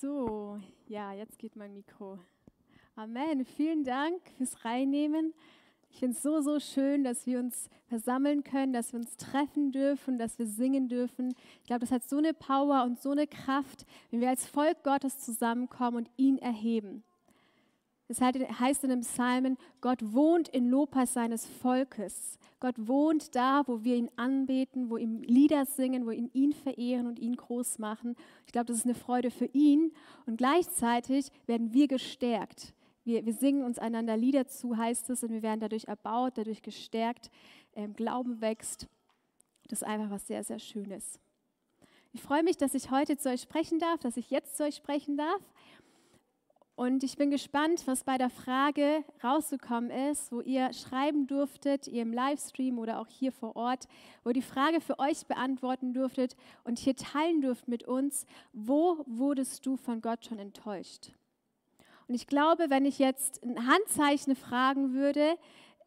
So, ja, jetzt geht mein Mikro. Amen. Vielen Dank fürs Reinnehmen. Ich finde es so, so schön, dass wir uns versammeln können, dass wir uns treffen dürfen, dass wir singen dürfen. Ich glaube, das hat so eine Power und so eine Kraft, wenn wir als Volk Gottes zusammenkommen und ihn erheben. Es heißt in dem Psalmen, Gott wohnt in Lobpreis seines Volkes. Gott wohnt da, wo wir ihn anbeten, wo ihm Lieder singen, wo ihn, ihn verehren und ihn groß machen. Ich glaube, das ist eine Freude für ihn. Und gleichzeitig werden wir gestärkt. Wir, wir singen uns einander Lieder zu, heißt es, und wir werden dadurch erbaut, dadurch gestärkt. Ähm, Glauben wächst. Das ist einfach was sehr, sehr Schönes. Ich freue mich, dass ich heute zu euch sprechen darf, dass ich jetzt zu euch sprechen darf. Und ich bin gespannt, was bei der Frage rausgekommen ist, wo ihr schreiben durftet, ihr im Livestream oder auch hier vor Ort, wo ihr die Frage für euch beantworten durftet und hier teilen dürft mit uns, wo wurdest du von Gott schon enttäuscht? Und ich glaube, wenn ich jetzt ein Handzeichen fragen würde,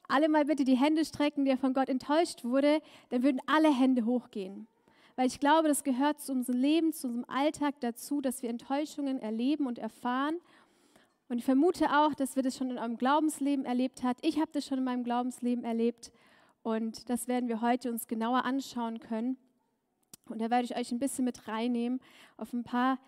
alle mal bitte die Hände strecken, der von Gott enttäuscht wurde, dann würden alle Hände hochgehen. Weil ich glaube, das gehört zu unserem Leben, zu unserem Alltag dazu, dass wir Enttäuschungen erleben und erfahren und ich vermute auch, dass wir das schon in eurem Glaubensleben erlebt habt. Ich habe das schon in meinem Glaubensleben erlebt. Und das werden wir heute uns genauer anschauen können. Und da werde ich euch ein bisschen mit reinnehmen auf ein paar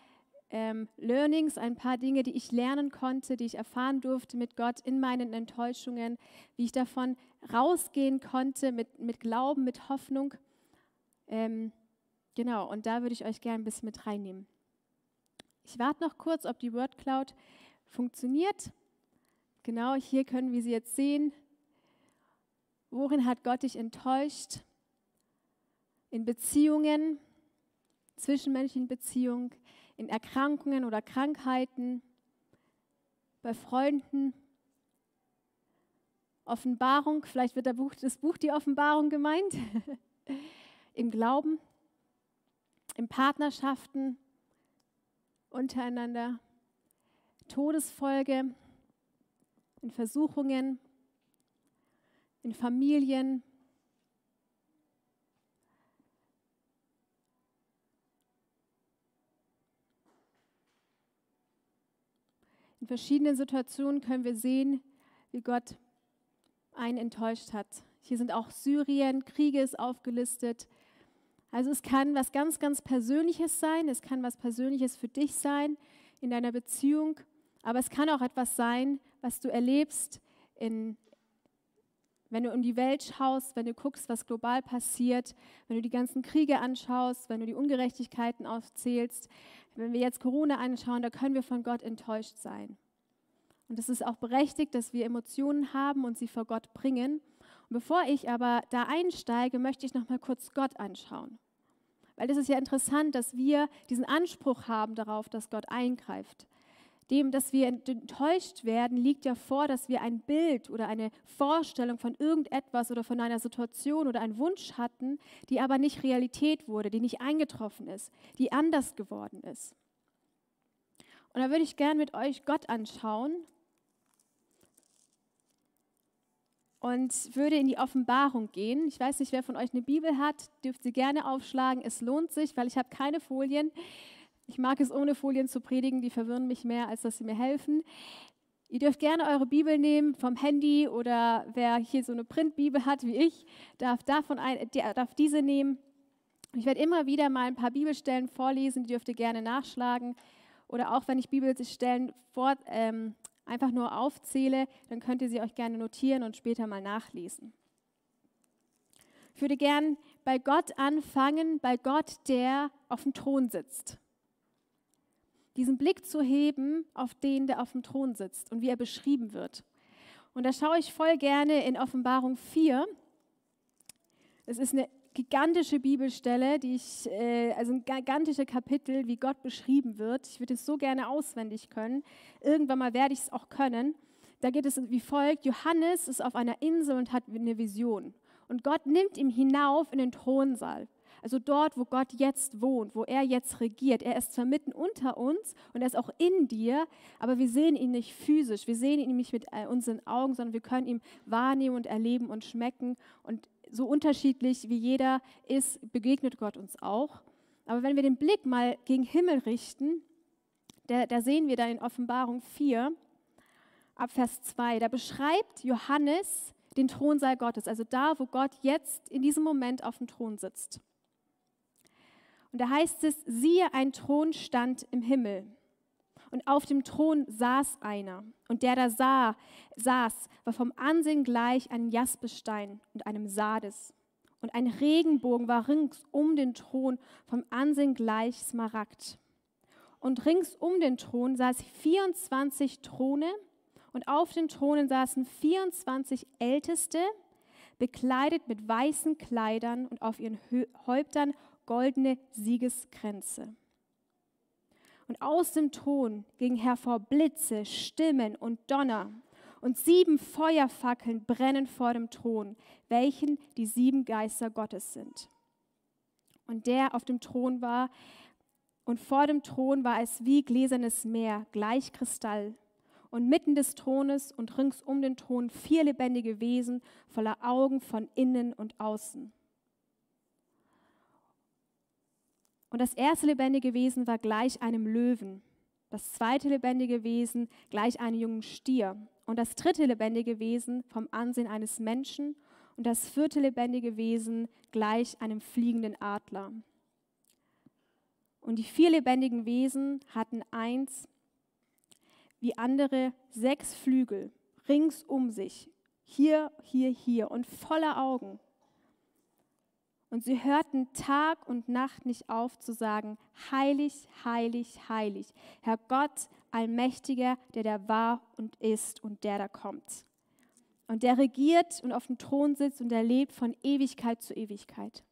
ähm, Learnings, ein paar Dinge, die ich lernen konnte, die ich erfahren durfte mit Gott in meinen Enttäuschungen, wie ich davon rausgehen konnte mit, mit Glauben, mit Hoffnung. Ähm, genau, und da würde ich euch gerne ein bisschen mit reinnehmen. Ich warte noch kurz, ob die Word Cloud funktioniert. Genau hier können wir sie jetzt sehen. Worin hat Gott dich enttäuscht? In Beziehungen, zwischenmenschlichen Beziehungen, in Erkrankungen oder Krankheiten, bei Freunden. Offenbarung, vielleicht wird das Buch die Offenbarung gemeint. Im Glauben, in Partnerschaften untereinander. Todesfolge, in Versuchungen, in Familien. In verschiedenen Situationen können wir sehen, wie Gott einen enttäuscht hat. Hier sind auch Syrien, Kriege ist aufgelistet. Also es kann was ganz, ganz Persönliches sein, es kann was Persönliches für dich sein in deiner Beziehung aber es kann auch etwas sein, was du erlebst, in, wenn du um die Welt schaust, wenn du guckst, was global passiert, wenn du die ganzen Kriege anschaust, wenn du die Ungerechtigkeiten aufzählst. Wenn wir jetzt Corona anschauen, da können wir von Gott enttäuscht sein. Und es ist auch berechtigt, dass wir Emotionen haben und sie vor Gott bringen. Und bevor ich aber da einsteige, möchte ich noch mal kurz Gott anschauen. Weil es ist ja interessant, dass wir diesen Anspruch haben darauf, dass Gott eingreift dem, dass wir enttäuscht werden, liegt ja vor, dass wir ein Bild oder eine Vorstellung von irgendetwas oder von einer Situation oder einen Wunsch hatten, die aber nicht Realität wurde, die nicht eingetroffen ist, die anders geworden ist. Und da würde ich gern mit euch Gott anschauen und würde in die Offenbarung gehen. Ich weiß nicht, wer von euch eine Bibel hat, dürft sie gerne aufschlagen. Es lohnt sich, weil ich habe keine Folien. Ich mag es, ohne Folien zu predigen, die verwirren mich mehr, als dass sie mir helfen. Ihr dürft gerne eure Bibel nehmen vom Handy oder wer hier so eine Printbibel hat wie ich, darf, davon ein, darf diese nehmen. Ich werde immer wieder mal ein paar Bibelstellen vorlesen, die dürft ihr gerne nachschlagen. Oder auch wenn ich Bibelstellen vor, ähm, einfach nur aufzähle, dann könnt ihr sie euch gerne notieren und später mal nachlesen. Ich würde gern bei Gott anfangen, bei Gott, der auf dem Thron sitzt diesen Blick zu heben auf den, der auf dem Thron sitzt und wie er beschrieben wird. Und da schaue ich voll gerne in Offenbarung 4. Es ist eine gigantische Bibelstelle, die ich, äh, also ein gigantische Kapitel, wie Gott beschrieben wird. Ich würde es so gerne auswendig können. Irgendwann mal werde ich es auch können. Da geht es wie folgt: Johannes ist auf einer Insel und hat eine Vision. Und Gott nimmt ihn hinauf in den Thronsaal. Also dort, wo Gott jetzt wohnt, wo er jetzt regiert. Er ist zwar mitten unter uns und er ist auch in dir, aber wir sehen ihn nicht physisch. Wir sehen ihn nicht mit äh, unseren Augen, sondern wir können ihn wahrnehmen und erleben und schmecken. Und so unterschiedlich wie jeder ist, begegnet Gott uns auch. Aber wenn wir den Blick mal gegen Himmel richten, da, da sehen wir da in Offenbarung 4, ab Vers 2, da beschreibt Johannes den Thronsaal Gottes, also da, wo Gott jetzt in diesem Moment auf dem Thron sitzt. Und da heißt es, siehe, ein Thron stand im Himmel. Und auf dem Thron saß einer. Und der da sah, saß, war vom Ansehen gleich einem Jaspestein und einem Sardes. Und ein Regenbogen war rings um den Thron vom Ansehen gleich Smaragd. Und rings um den Thron saß 24 Throne und auf den Thronen saßen 24 Älteste, bekleidet mit weißen Kleidern und auf ihren Häuptern goldene Siegeskränze. Und aus dem Thron gingen hervor Blitze, Stimmen und Donner. Und sieben Feuerfackeln brennen vor dem Thron, welchen die sieben Geister Gottes sind. Und der auf dem Thron war, und vor dem Thron war es wie gläsernes Meer, gleich Kristall und mitten des Thrones und rings um den Thron vier lebendige Wesen voller Augen von innen und außen. Und das erste lebendige Wesen war gleich einem Löwen, das zweite lebendige Wesen gleich einem jungen Stier. Und das dritte lebendige Wesen vom Ansehen eines Menschen. Und das vierte lebendige Wesen gleich einem fliegenden Adler. Und die vier lebendigen Wesen hatten eins wie andere sechs Flügel rings um sich, hier, hier, hier. Und voller Augen. Und sie hörten Tag und Nacht nicht auf zu sagen, heilig, heilig, heilig, Herr Gott, allmächtiger, der da war und ist und der da kommt. Und der regiert und auf dem Thron sitzt und er lebt von Ewigkeit zu Ewigkeit.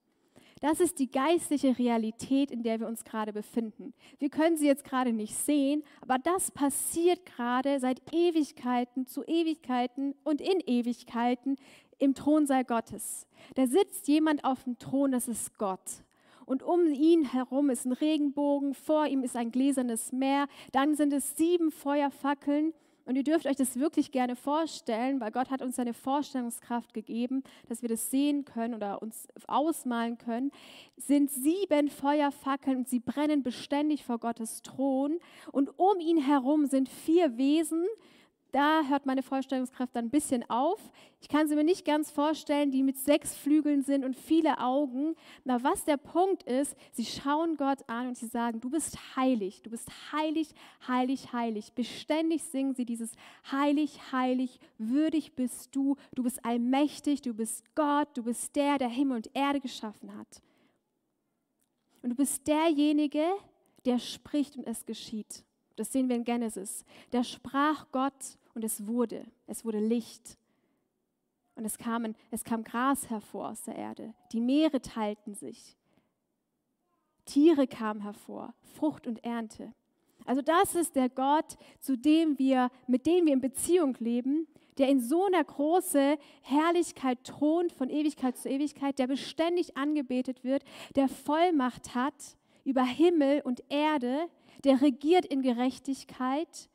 Das ist die geistliche Realität, in der wir uns gerade befinden. Wir können sie jetzt gerade nicht sehen, aber das passiert gerade seit Ewigkeiten zu Ewigkeiten und in Ewigkeiten im Thronsaal Gottes. Da sitzt jemand auf dem Thron, das ist Gott. Und um ihn herum ist ein Regenbogen, vor ihm ist ein gläsernes Meer, dann sind es sieben Feuerfackeln und ihr dürft euch das wirklich gerne vorstellen, weil Gott hat uns seine Vorstellungskraft gegeben, dass wir das sehen können oder uns ausmalen können, sind sieben Feuerfackeln und sie brennen beständig vor Gottes Thron. Und um ihn herum sind vier Wesen, da hört meine Vorstellungskraft dann ein bisschen auf. Ich kann sie mir nicht ganz vorstellen, die mit sechs Flügeln sind und viele Augen. Na, was der Punkt ist, sie schauen Gott an und sie sagen, du bist heilig, du bist heilig, heilig, heilig. Beständig singen sie dieses heilig, heilig, würdig bist du, du bist allmächtig, du bist Gott, du bist der, der Himmel und Erde geschaffen hat. Und du bist derjenige, der spricht und es geschieht. Das sehen wir in Genesis. Da sprach Gott und es wurde. Es wurde Licht. Und es, kamen, es kam Gras hervor aus der Erde. Die Meere teilten sich. Tiere kamen hervor, Frucht und Ernte. Also das ist der Gott, zu dem wir, mit dem wir in Beziehung leben, der in so einer großen Herrlichkeit thront von Ewigkeit zu Ewigkeit, der beständig angebetet wird, der Vollmacht hat über Himmel und Erde, der regiert in Gerechtigkeit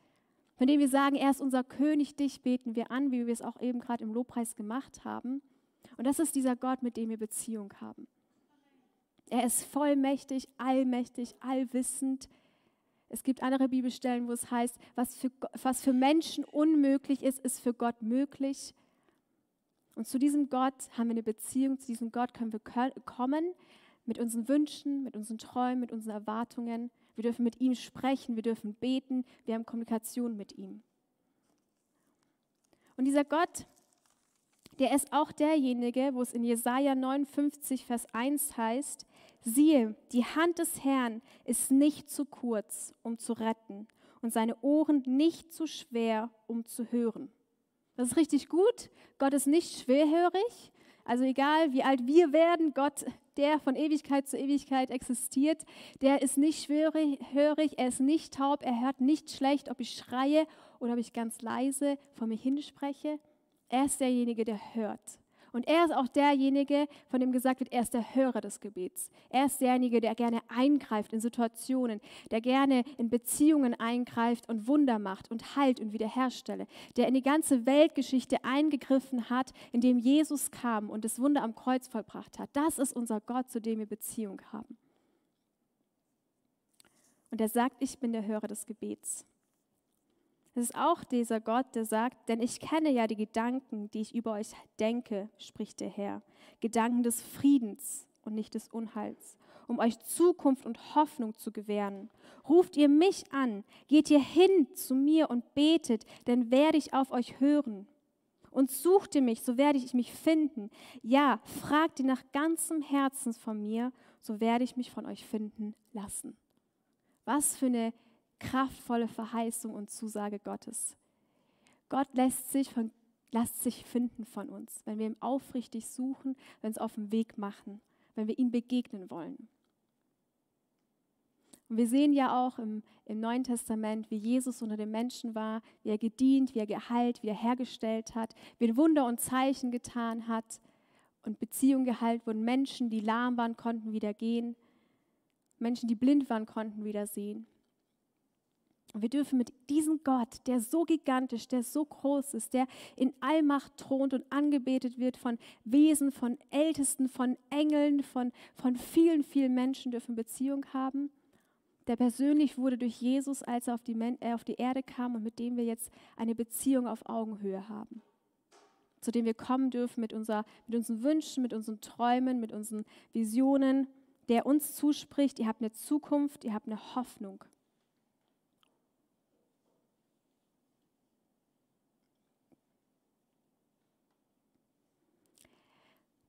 von dem wir sagen, er ist unser König, dich beten wir an, wie wir es auch eben gerade im Lobpreis gemacht haben. Und das ist dieser Gott, mit dem wir Beziehung haben. Er ist vollmächtig, allmächtig, allwissend. Es gibt andere Bibelstellen, wo es heißt, was für, was für Menschen unmöglich ist, ist für Gott möglich. Und zu diesem Gott haben wir eine Beziehung, zu diesem Gott können wir kommen mit unseren Wünschen, mit unseren Träumen, mit unseren Erwartungen. Wir dürfen mit ihm sprechen, wir dürfen beten, wir haben Kommunikation mit ihm. Und dieser Gott, der ist auch derjenige, wo es in Jesaja 59, Vers 1 heißt: Siehe, die Hand des Herrn ist nicht zu kurz, um zu retten, und seine Ohren nicht zu schwer, um zu hören. Das ist richtig gut. Gott ist nicht schwerhörig. Also egal, wie alt wir werden, Gott der von Ewigkeit zu Ewigkeit existiert, der ist nicht schwörig, er ist nicht taub, er hört nicht schlecht, ob ich schreie oder ob ich ganz leise vor mir hinspreche. Er ist derjenige, der hört. Und er ist auch derjenige, von dem gesagt wird, er ist der Hörer des Gebets. Er ist derjenige, der gerne eingreift in Situationen, der gerne in Beziehungen eingreift und Wunder macht und heilt und wiederherstelle, der in die ganze Weltgeschichte eingegriffen hat, indem Jesus kam und das Wunder am Kreuz vollbracht hat. Das ist unser Gott, zu dem wir Beziehung haben. Und er sagt, ich bin der Hörer des Gebets. Es ist auch dieser Gott, der sagt, denn ich kenne ja die Gedanken, die ich über euch denke, spricht der Herr. Gedanken des Friedens und nicht des Unheils, um euch Zukunft und Hoffnung zu gewähren. Ruft ihr mich an, geht ihr hin zu mir und betet, denn werde ich auf euch hören. Und sucht ihr mich, so werde ich mich finden. Ja, fragt ihr nach ganzem Herzen von mir, so werde ich mich von euch finden lassen. Was für eine kraftvolle Verheißung und Zusage Gottes. Gott lässt sich, von, lässt sich finden von uns, wenn wir ihm aufrichtig suchen, wenn wir uns auf den Weg machen, wenn wir ihm begegnen wollen. Und wir sehen ja auch im, im Neuen Testament, wie Jesus unter den Menschen war, wie er gedient, wie er geheilt, wie er hergestellt hat, wie er Wunder und Zeichen getan hat und Beziehungen geheilt wurden. Menschen, die lahm waren, konnten wieder gehen. Menschen, die blind waren, konnten wieder sehen. Wir dürfen mit diesem Gott, der so gigantisch, der so groß ist, der in Allmacht thront und angebetet wird von Wesen, von Ältesten, von Engeln, von, von vielen, vielen Menschen, dürfen Beziehung haben der persönlich wurde durch Jesus, als er auf die, äh, auf die Erde kam und mit dem wir jetzt eine Beziehung auf Augenhöhe haben. Zu dem wir kommen dürfen mit, unser, mit unseren Wünschen, mit unseren Träumen, mit unseren Visionen, der uns zuspricht, ihr habt eine Zukunft, ihr habt eine Hoffnung.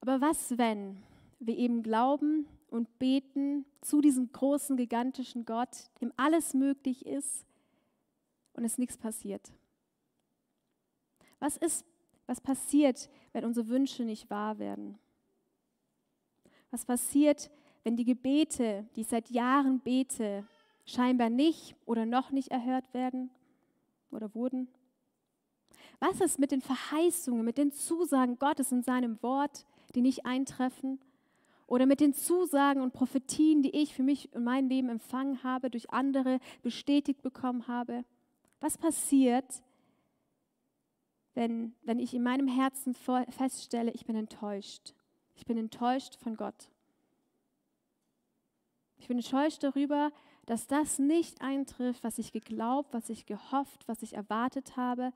Aber was, wenn wir eben glauben, und beten zu diesem großen, gigantischen Gott, dem alles möglich ist und es nichts passiert. Was ist, was passiert, wenn unsere Wünsche nicht wahr werden? Was passiert, wenn die Gebete, die ich seit Jahren bete, scheinbar nicht oder noch nicht erhört werden oder wurden? Was ist mit den Verheißungen, mit den Zusagen Gottes in seinem Wort, die nicht eintreffen? oder mit den Zusagen und Prophetien, die ich für mich in meinem Leben empfangen habe, durch andere bestätigt bekommen habe? Was passiert, wenn, wenn ich in meinem Herzen feststelle, ich bin enttäuscht? Ich bin enttäuscht von Gott. Ich bin enttäuscht darüber, dass das nicht eintrifft, was ich geglaubt, was ich gehofft, was ich erwartet habe,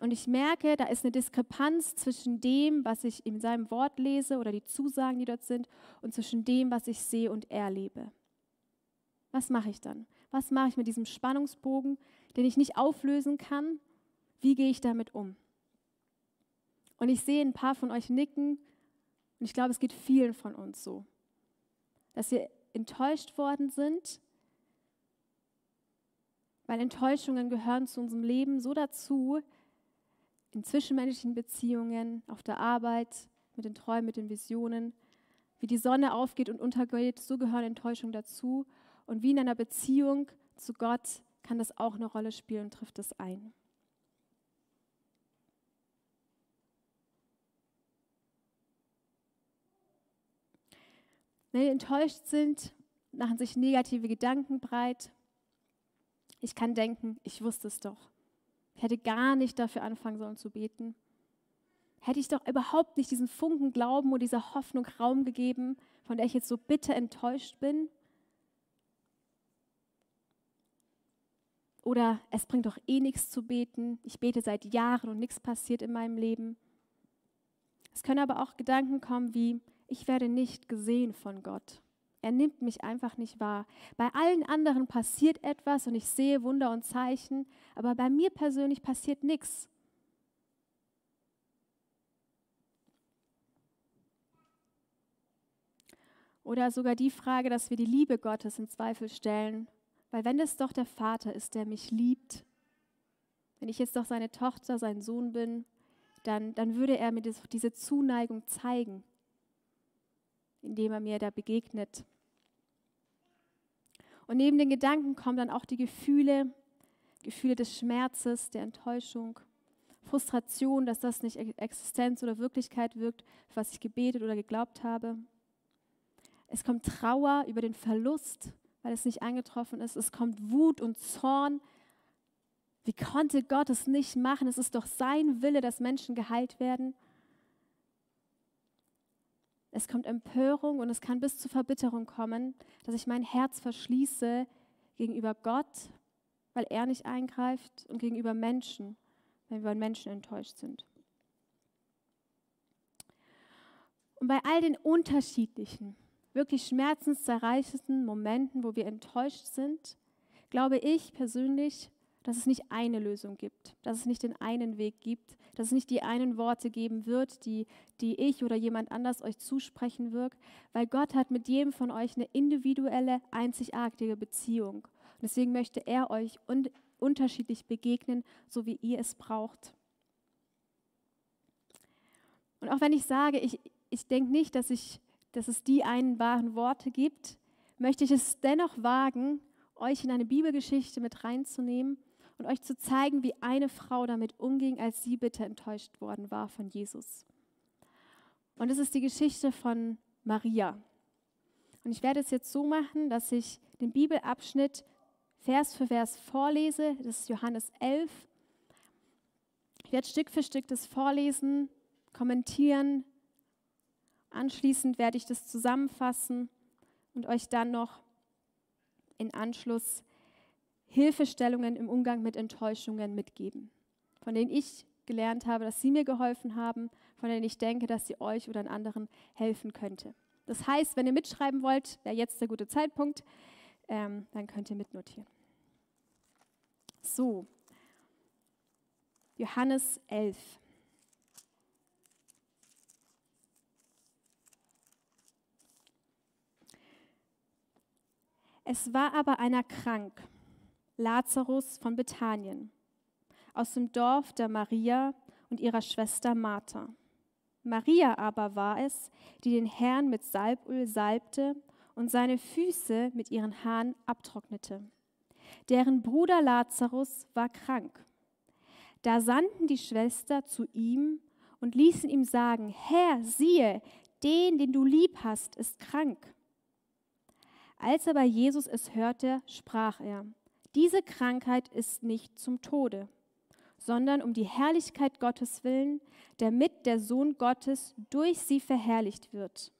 und ich merke, da ist eine Diskrepanz zwischen dem, was ich in seinem Wort lese oder die Zusagen, die dort sind, und zwischen dem, was ich sehe und erlebe. Was mache ich dann? Was mache ich mit diesem Spannungsbogen, den ich nicht auflösen kann? Wie gehe ich damit um? Und ich sehe ein paar von euch nicken und ich glaube, es geht vielen von uns so, dass wir enttäuscht worden sind, weil Enttäuschungen gehören zu unserem Leben so dazu, in zwischenmenschlichen Beziehungen, auf der Arbeit, mit den Träumen, mit den Visionen. Wie die Sonne aufgeht und untergeht, so gehören Enttäuschungen dazu. Und wie in einer Beziehung zu Gott kann das auch eine Rolle spielen und trifft es ein. Wenn wir enttäuscht sind, machen sich negative Gedanken breit. Ich kann denken, ich wusste es doch. Ich hätte gar nicht dafür anfangen sollen zu beten. Hätte ich doch überhaupt nicht diesen Funken Glauben und dieser Hoffnung Raum gegeben, von der ich jetzt so bitter enttäuscht bin. Oder es bringt doch eh nichts zu beten. Ich bete seit Jahren und nichts passiert in meinem Leben. Es können aber auch Gedanken kommen wie, ich werde nicht gesehen von Gott. Er nimmt mich einfach nicht wahr. Bei allen anderen passiert etwas und ich sehe Wunder und Zeichen, aber bei mir persönlich passiert nichts. Oder sogar die Frage, dass wir die Liebe Gottes in Zweifel stellen, weil wenn es doch der Vater ist, der mich liebt, wenn ich jetzt doch seine Tochter, sein Sohn bin, dann, dann würde er mir diese Zuneigung zeigen indem er mir da begegnet. Und neben den Gedanken kommen dann auch die Gefühle, Gefühle des Schmerzes, der Enttäuschung, Frustration, dass das nicht Existenz oder Wirklichkeit wirkt, was ich gebetet oder geglaubt habe. Es kommt Trauer über den Verlust, weil es nicht eingetroffen ist. Es kommt Wut und Zorn. Wie konnte Gott es nicht machen? Es ist doch sein Wille, dass Menschen geheilt werden. Es kommt Empörung und es kann bis zu Verbitterung kommen, dass ich mein Herz verschließe gegenüber Gott, weil er nicht eingreift und gegenüber Menschen, wenn wir an Menschen enttäuscht sind. Und bei all den unterschiedlichen, wirklich schmerzenszerreichenden Momenten, wo wir enttäuscht sind, glaube ich persönlich, dass es nicht eine Lösung gibt, dass es nicht den einen Weg gibt, dass es nicht die einen Worte geben wird, die, die ich oder jemand anders euch zusprechen wird, weil Gott hat mit jedem von euch eine individuelle, einzigartige Beziehung. Und deswegen möchte er euch un unterschiedlich begegnen, so wie ihr es braucht. Und auch wenn ich sage, ich, ich denke nicht, dass, ich, dass es die einen wahren Worte gibt, möchte ich es dennoch wagen, euch in eine Bibelgeschichte mit reinzunehmen und euch zu zeigen, wie eine Frau damit umging, als sie bitte enttäuscht worden war von Jesus. Und es ist die Geschichte von Maria. Und ich werde es jetzt so machen, dass ich den Bibelabschnitt Vers für Vers vorlese. Das ist Johannes 11. Ich werde Stück für Stück das vorlesen, kommentieren. Anschließend werde ich das zusammenfassen und euch dann noch in Anschluss Hilfestellungen im Umgang mit Enttäuschungen mitgeben, von denen ich gelernt habe, dass sie mir geholfen haben, von denen ich denke, dass sie euch oder anderen helfen könnte. Das heißt, wenn ihr mitschreiben wollt, wäre jetzt der gute Zeitpunkt, ähm, dann könnt ihr mitnotieren. So, Johannes 11. Es war aber einer krank Lazarus von Bethanien, aus dem Dorf der Maria und ihrer Schwester Martha. Maria aber war es, die den Herrn mit Salböl salbte und seine Füße mit ihren Haaren abtrocknete. Deren Bruder Lazarus war krank. Da sandten die Schwester zu ihm und ließen ihm sagen, Herr, siehe, den, den du lieb hast, ist krank. Als aber Jesus es hörte, sprach er, diese Krankheit ist nicht zum Tode, sondern um die Herrlichkeit Gottes willen, damit der Sohn Gottes durch sie verherrlicht wird.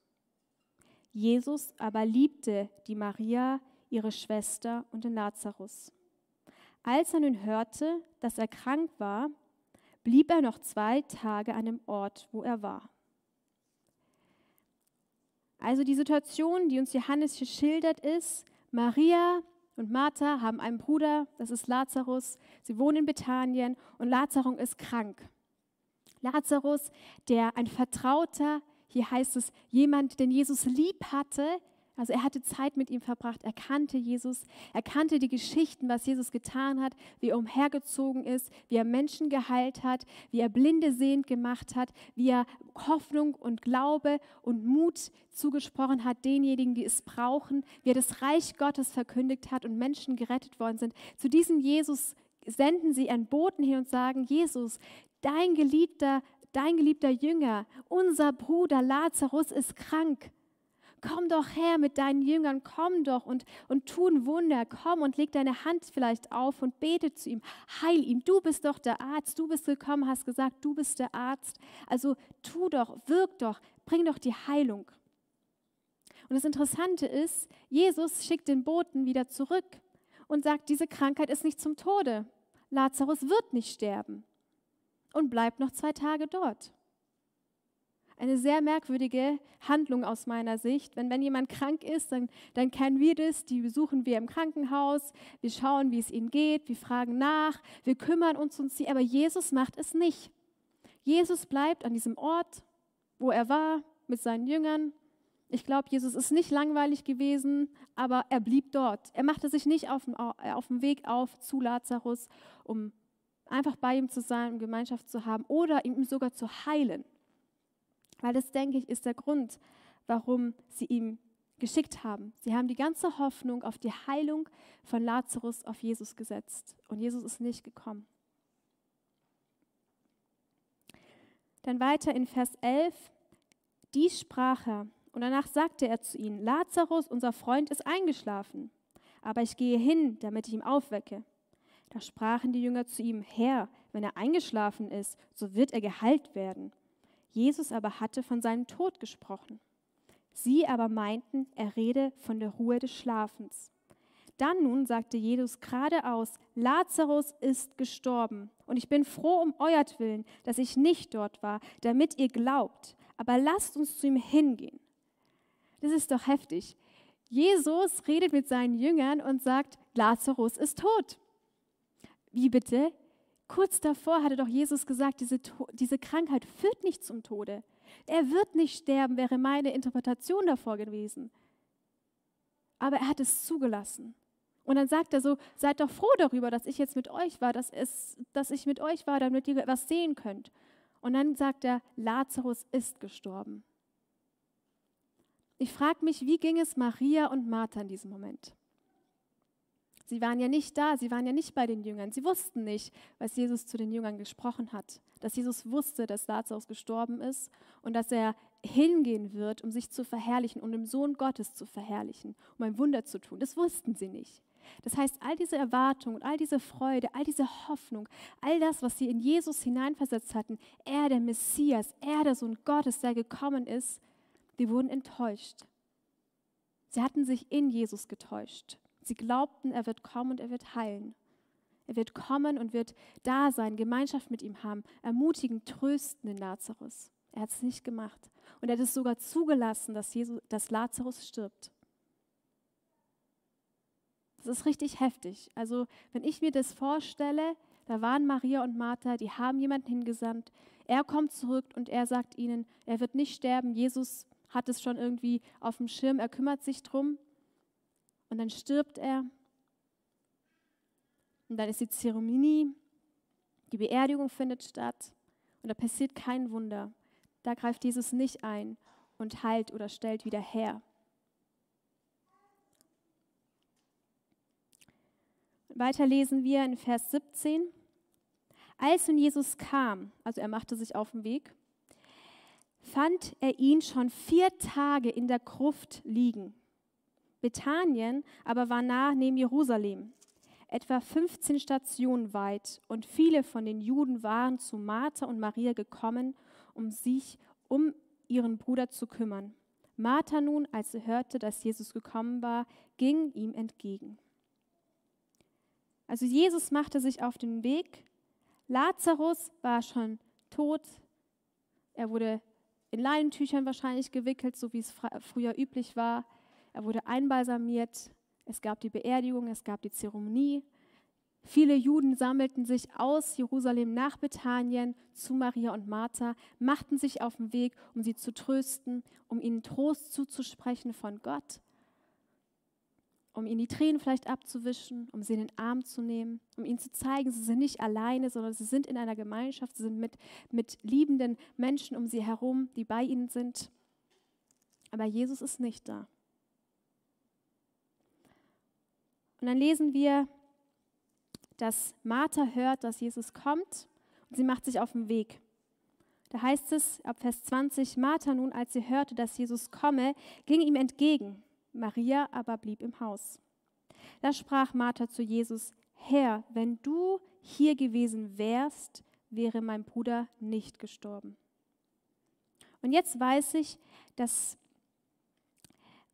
Jesus aber liebte die Maria, ihre Schwester und den Lazarus. Als er nun hörte, dass er krank war, blieb er noch zwei Tage an dem Ort, wo er war. Also die Situation, die uns Johannes hier schildert, ist, Maria und Martha haben einen Bruder, das ist Lazarus. Sie wohnen in Bethanien und Lazarus ist krank. Lazarus, der ein Vertrauter, hier heißt es jemand, den Jesus lieb hatte, also er hatte Zeit mit ihm verbracht, er kannte Jesus, er kannte die Geschichten, was Jesus getan hat, wie er umhergezogen ist, wie er Menschen geheilt hat, wie er Blinde sehend gemacht hat, wie er Hoffnung und Glaube und Mut zugesprochen hat denjenigen, die es brauchen, wie er das Reich Gottes verkündigt hat und Menschen gerettet worden sind. Zu diesem Jesus senden sie einen Boten hin und sagen, Jesus, dein geliebter, dein geliebter Jünger, unser Bruder Lazarus ist krank komm doch her mit deinen Jüngern, komm doch und, und tu ein Wunder, komm und leg deine Hand vielleicht auf und bete zu ihm, heil ihn, du bist doch der Arzt, du bist gekommen, hast gesagt, du bist der Arzt, also tu doch, wirk doch, bring doch die Heilung. Und das Interessante ist, Jesus schickt den Boten wieder zurück und sagt, diese Krankheit ist nicht zum Tode. Lazarus wird nicht sterben und bleibt noch zwei Tage dort eine sehr merkwürdige Handlung aus meiner Sicht. Wenn, wenn jemand krank ist, dann, dann kennen wir das, die besuchen wir im Krankenhaus, wir schauen, wie es ihnen geht, wir fragen nach, wir kümmern uns um sie, aber Jesus macht es nicht. Jesus bleibt an diesem Ort, wo er war, mit seinen Jüngern. Ich glaube, Jesus ist nicht langweilig gewesen, aber er blieb dort. Er machte sich nicht auf dem, auf dem Weg auf zu Lazarus, um einfach bei ihm zu sein, um Gemeinschaft zu haben oder ihm sogar zu heilen. Weil das, denke ich, ist der Grund, warum sie ihm geschickt haben. Sie haben die ganze Hoffnung auf die Heilung von Lazarus auf Jesus gesetzt. Und Jesus ist nicht gekommen. Dann weiter in Vers 11. Dies sprach er. Und danach sagte er zu ihnen, Lazarus, unser Freund, ist eingeschlafen. Aber ich gehe hin, damit ich ihn aufwecke. Da sprachen die Jünger zu ihm, Herr, wenn er eingeschlafen ist, so wird er geheilt werden. Jesus aber hatte von seinem Tod gesprochen. Sie aber meinten, er rede von der Ruhe des Schlafens. Dann nun sagte Jesus geradeaus, Lazarus ist gestorben. Und ich bin froh um euertwillen, dass ich nicht dort war, damit ihr glaubt. Aber lasst uns zu ihm hingehen. Das ist doch heftig. Jesus redet mit seinen Jüngern und sagt, Lazarus ist tot. Wie bitte? Kurz davor hatte doch Jesus gesagt, diese, diese Krankheit führt nicht zum Tode. Er wird nicht sterben, wäre meine Interpretation davor gewesen. Aber er hat es zugelassen. Und dann sagt er so, seid doch froh darüber, dass ich jetzt mit euch war, dass, es, dass ich mit euch war, damit ihr was sehen könnt. Und dann sagt er, Lazarus ist gestorben. Ich frage mich, wie ging es Maria und Martha in diesem Moment? Sie waren ja nicht da, sie waren ja nicht bei den Jüngern. Sie wussten nicht, was Jesus zu den Jüngern gesprochen hat. Dass Jesus wusste, dass Lazarus gestorben ist und dass er hingehen wird, um sich zu verherrlichen und um den Sohn Gottes zu verherrlichen, um ein Wunder zu tun. Das wussten sie nicht. Das heißt, all diese Erwartung und all diese Freude, all diese Hoffnung, all das, was sie in Jesus hineinversetzt hatten, er der Messias, er der Sohn Gottes, der gekommen ist, die wurden enttäuscht. Sie hatten sich in Jesus getäuscht. Sie glaubten, er wird kommen und er wird heilen. Er wird kommen und wird da sein, Gemeinschaft mit ihm haben, ermutigen, trösten in Lazarus. Er hat es nicht gemacht. Und er hat es sogar zugelassen, dass, Jesus, dass Lazarus stirbt. Das ist richtig heftig. Also, wenn ich mir das vorstelle, da waren Maria und Martha, die haben jemanden hingesandt. Er kommt zurück und er sagt ihnen, er wird nicht sterben. Jesus hat es schon irgendwie auf dem Schirm, er kümmert sich drum. Und dann stirbt er. Und dann ist die Zeremonie, die Beerdigung findet statt und da passiert kein Wunder. Da greift Jesus nicht ein und heilt oder stellt wieder her. Weiter lesen wir in Vers 17. Als nun Jesus kam, also er machte sich auf den Weg, fand er ihn schon vier Tage in der Gruft liegen. Bethanien aber war nah neben Jerusalem, etwa 15 Stationen weit, und viele von den Juden waren zu Martha und Maria gekommen, um sich um ihren Bruder zu kümmern. Martha nun, als sie hörte, dass Jesus gekommen war, ging ihm entgegen. Also Jesus machte sich auf den Weg. Lazarus war schon tot. Er wurde in Leinentüchern wahrscheinlich gewickelt, so wie es früher üblich war. Er wurde einbalsamiert. Es gab die Beerdigung, es gab die Zeremonie. Viele Juden sammelten sich aus Jerusalem nach Bethanien zu Maria und Martha, machten sich auf den Weg, um sie zu trösten, um ihnen Trost zuzusprechen von Gott, um ihnen die Tränen vielleicht abzuwischen, um sie in den Arm zu nehmen, um ihnen zu zeigen, sie sind nicht alleine, sondern sie sind in einer Gemeinschaft, sie sind mit, mit liebenden Menschen um sie herum, die bei ihnen sind. Aber Jesus ist nicht da. Und dann lesen wir, dass Martha hört, dass Jesus kommt und sie macht sich auf den Weg. Da heißt es ab Vers 20, Martha nun, als sie hörte, dass Jesus komme, ging ihm entgegen. Maria aber blieb im Haus. Da sprach Martha zu Jesus, Herr, wenn du hier gewesen wärst, wäre mein Bruder nicht gestorben. Und jetzt weiß ich, dass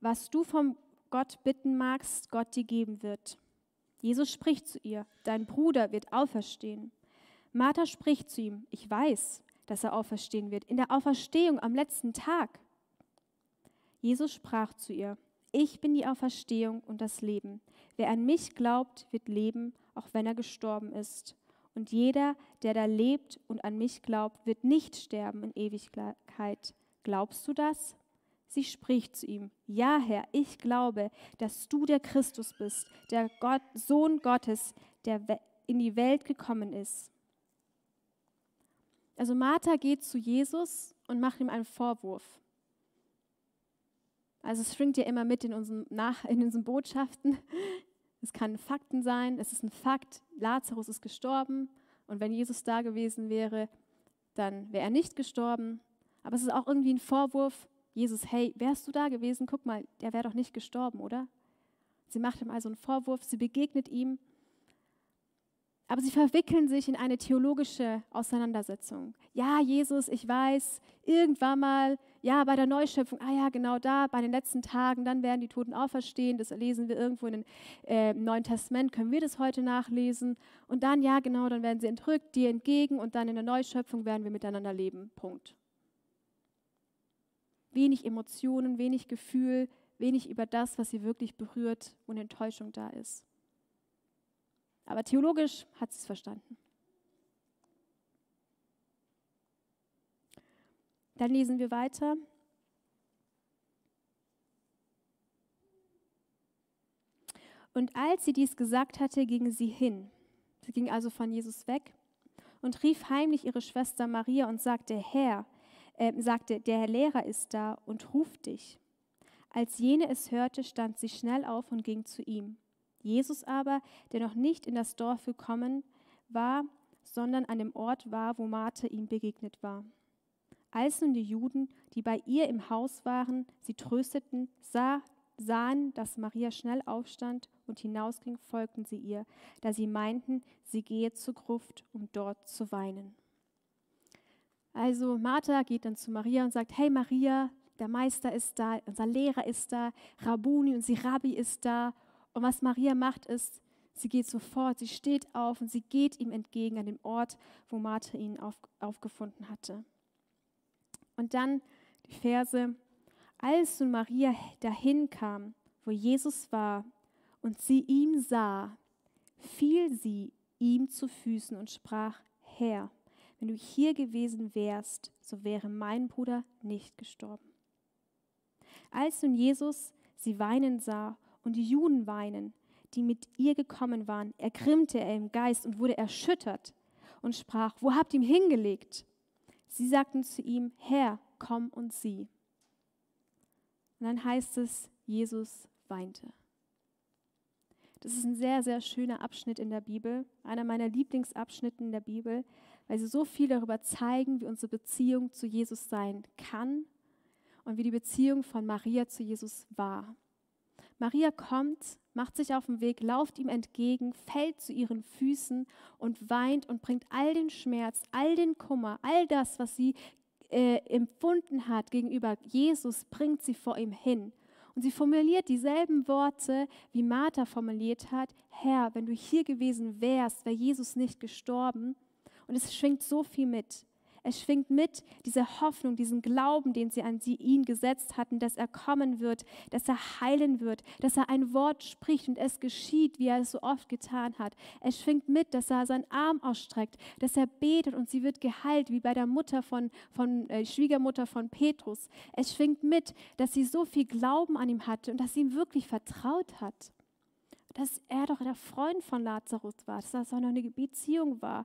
was du vom Gott bitten magst, Gott dir geben wird. Jesus spricht zu ihr, dein Bruder wird auferstehen. Martha spricht zu ihm, ich weiß, dass er auferstehen wird, in der Auferstehung am letzten Tag. Jesus sprach zu ihr, ich bin die Auferstehung und das Leben. Wer an mich glaubt, wird leben, auch wenn er gestorben ist. Und jeder, der da lebt und an mich glaubt, wird nicht sterben in Ewigkeit. Glaubst du das? Sie spricht zu ihm, ja Herr, ich glaube, dass du der Christus bist, der Gott, Sohn Gottes, der in die Welt gekommen ist. Also Martha geht zu Jesus und macht ihm einen Vorwurf. Also es schwingt ja immer mit in unseren, Nach in unseren Botschaften. Es kann Fakten sein, es ist ein Fakt, Lazarus ist gestorben und wenn Jesus da gewesen wäre, dann wäre er nicht gestorben. Aber es ist auch irgendwie ein Vorwurf, Jesus, hey, wärst du da gewesen? Guck mal, der wäre doch nicht gestorben, oder? Sie macht ihm also einen Vorwurf, sie begegnet ihm. aber sie verwickeln sich in eine theologische Auseinandersetzung. Ja, Jesus, ich weiß, irgendwann mal, ja, bei der Neuschöpfung, ah ja, genau da, bei den letzten Tagen, dann werden die Toten auferstehen. Das lesen wir irgendwo in den äh, Neuen Testament, können wir das heute nachlesen. Und dann, ja, genau, dann werden sie entrückt, dir entgegen und dann in der Neuschöpfung werden wir miteinander leben. Punkt. Wenig Emotionen, wenig Gefühl, wenig über das, was sie wirklich berührt und Enttäuschung da ist. Aber theologisch hat sie es verstanden. Dann lesen wir weiter. Und als sie dies gesagt hatte, ging sie hin. Sie ging also von Jesus weg und rief heimlich ihre Schwester Maria und sagte, Herr, äh, sagte, der Herr Lehrer ist da und ruft dich. Als jene es hörte, stand sie schnell auf und ging zu ihm. Jesus aber, der noch nicht in das Dorf gekommen war, sondern an dem Ort war, wo Martha ihm begegnet war. Als nun die Juden, die bei ihr im Haus waren, sie trösteten, sah, sahen, dass Maria schnell aufstand und hinausging, folgten sie ihr, da sie meinten, sie gehe zur Gruft, um dort zu weinen. Also Martha geht dann zu Maria und sagt, hey Maria, der Meister ist da, unser Lehrer ist da, Rabuni und sie Rabbi ist da und was Maria macht, ist, sie geht sofort, sie steht auf und sie geht ihm entgegen an den Ort, wo Martha ihn auf, aufgefunden hatte. Und dann die Verse, als nun Maria dahin kam, wo Jesus war, und sie ihm sah, fiel sie ihm zu Füßen und sprach, Herr, wenn du hier gewesen wärst, so wäre mein Bruder nicht gestorben. Als nun Jesus sie weinen sah und die Juden weinen, die mit ihr gekommen waren, ergrimmte er im Geist und wurde erschüttert und sprach, wo habt ihr ihn hingelegt? Sie sagten zu ihm, Herr, komm und sieh. Und dann heißt es, Jesus weinte. Das ist ein sehr, sehr schöner Abschnitt in der Bibel, einer meiner Lieblingsabschnitte in der Bibel, weil sie so viel darüber zeigen, wie unsere Beziehung zu Jesus sein kann und wie die Beziehung von Maria zu Jesus war. Maria kommt, macht sich auf den Weg, lauft ihm entgegen, fällt zu ihren Füßen und weint und bringt all den Schmerz, all den Kummer, all das, was sie äh, empfunden hat gegenüber Jesus, bringt sie vor ihm hin. Und sie formuliert dieselben Worte, wie Martha formuliert hat, Herr, wenn du hier gewesen wärst, wäre Jesus nicht gestorben. Und es schwingt so viel mit. Es schwingt mit diese Hoffnung, diesen Glauben, den sie an sie, ihn gesetzt hatten, dass er kommen wird, dass er heilen wird, dass er ein Wort spricht und es geschieht, wie er es so oft getan hat. Es schwingt mit, dass er seinen Arm ausstreckt, dass er betet und sie wird geheilt, wie bei der Mutter von, von äh, Schwiegermutter von Petrus. Es schwingt mit, dass sie so viel Glauben an ihm hatte und dass sie ihm wirklich vertraut hat. Dass er doch der Freund von Lazarus war, dass das auch noch eine Beziehung war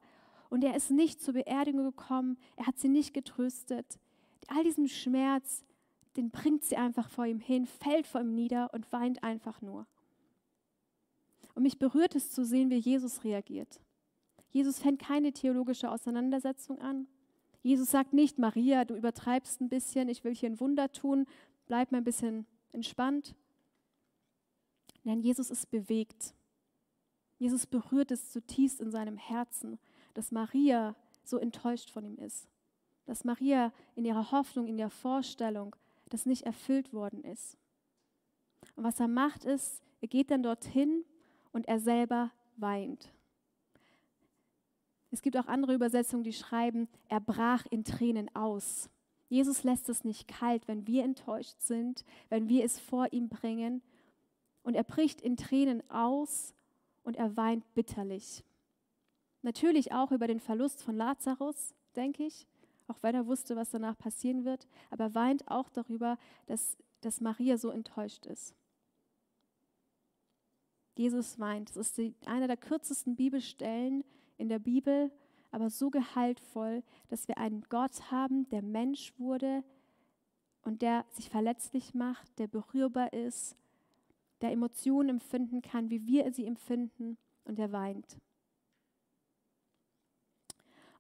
und er ist nicht zur Beerdigung gekommen, er hat sie nicht getröstet. All diesen Schmerz, den bringt sie einfach vor ihm hin, fällt vor ihm nieder und weint einfach nur. Und mich berührt es zu sehen, wie Jesus reagiert. Jesus fängt keine theologische Auseinandersetzung an. Jesus sagt nicht, Maria, du übertreibst ein bisschen, ich will hier ein Wunder tun, bleib mal ein bisschen entspannt. Nein, Jesus ist bewegt. Jesus berührt es zutiefst in seinem Herzen dass Maria so enttäuscht von ihm ist. Dass Maria in ihrer Hoffnung, in der Vorstellung, das nicht erfüllt worden ist. Und was er macht ist, er geht dann dorthin und er selber weint. Es gibt auch andere Übersetzungen, die schreiben, er brach in Tränen aus. Jesus lässt es nicht kalt, wenn wir enttäuscht sind, wenn wir es vor ihm bringen. Und er bricht in Tränen aus und er weint bitterlich. Natürlich auch über den Verlust von Lazarus, denke ich, auch wenn er wusste, was danach passieren wird, aber er weint auch darüber, dass, dass Maria so enttäuscht ist. Jesus weint. Das ist die, eine der kürzesten Bibelstellen in der Bibel, aber so gehaltvoll, dass wir einen Gott haben, der Mensch wurde und der sich verletzlich macht, der berührbar ist, der Emotionen empfinden kann, wie wir sie empfinden und der weint.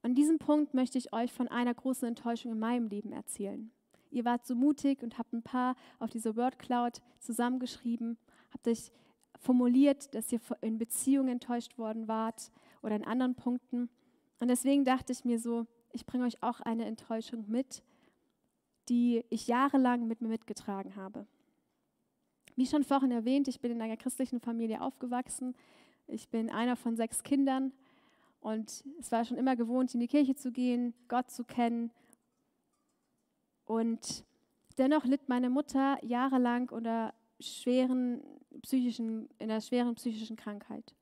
An diesem Punkt möchte ich euch von einer großen Enttäuschung in meinem Leben erzählen. Ihr wart so mutig und habt ein paar auf diese Wordcloud zusammengeschrieben, habt euch formuliert, dass ihr in Beziehungen enttäuscht worden wart oder in anderen Punkten. Und deswegen dachte ich mir so, ich bringe euch auch eine Enttäuschung mit, die ich jahrelang mit mir mitgetragen habe. Wie schon vorhin erwähnt, ich bin in einer christlichen Familie aufgewachsen. Ich bin einer von sechs Kindern und es war schon immer gewohnt, in die Kirche zu gehen, Gott zu kennen. Und dennoch litt meine Mutter jahrelang unter schweren psychischen, in einer schweren psychischen Krankheit.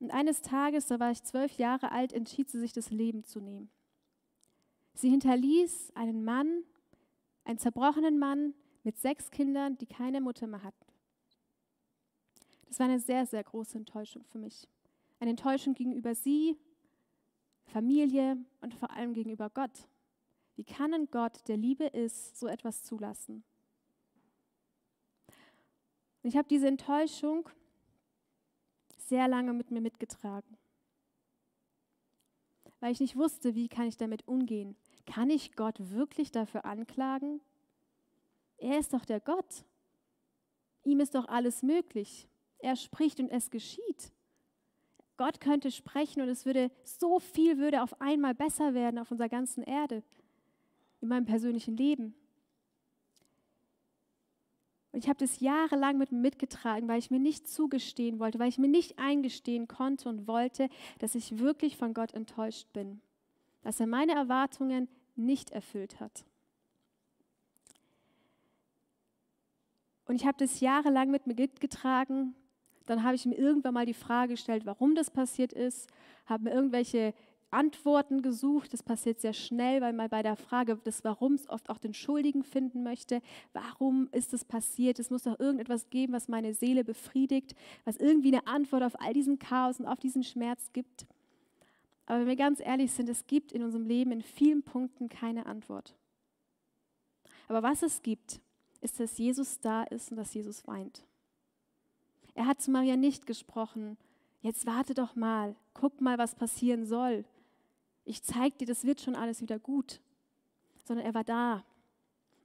Und eines Tages, da war ich zwölf Jahre alt, entschied sie sich, das Leben zu nehmen. Sie hinterließ einen Mann, einen zerbrochenen Mann mit sechs Kindern, die keine Mutter mehr hatten. Das war eine sehr, sehr große Enttäuschung für mich. Eine Enttäuschung gegenüber sie, Familie und vor allem gegenüber Gott. Wie kann ein Gott, der Liebe ist, so etwas zulassen? Und ich habe diese Enttäuschung sehr lange mit mir mitgetragen, weil ich nicht wusste, wie kann ich damit umgehen. Kann ich Gott wirklich dafür anklagen? Er ist doch der Gott. Ihm ist doch alles möglich. Er spricht und es geschieht. Gott könnte sprechen und es würde so viel würde auf einmal besser werden auf unserer ganzen Erde, in meinem persönlichen Leben. Und ich habe das jahrelang mit mir mitgetragen, weil ich mir nicht zugestehen wollte, weil ich mir nicht eingestehen konnte und wollte, dass ich wirklich von Gott enttäuscht bin, dass er meine Erwartungen nicht erfüllt hat. Und ich habe das jahrelang mit mir mitgetragen. Dann habe ich mir irgendwann mal die Frage gestellt, warum das passiert ist, habe mir irgendwelche Antworten gesucht. Das passiert sehr schnell, weil man bei der Frage des Warums oft auch den Schuldigen finden möchte. Warum ist das passiert? Es muss doch irgendetwas geben, was meine Seele befriedigt, was irgendwie eine Antwort auf all diesen Chaos und auf diesen Schmerz gibt. Aber wenn wir ganz ehrlich sind, es gibt in unserem Leben in vielen Punkten keine Antwort. Aber was es gibt, ist, dass Jesus da ist und dass Jesus weint. Er hat zu Maria nicht gesprochen, jetzt warte doch mal, guck mal, was passieren soll. Ich zeige dir, das wird schon alles wieder gut, sondern er war da.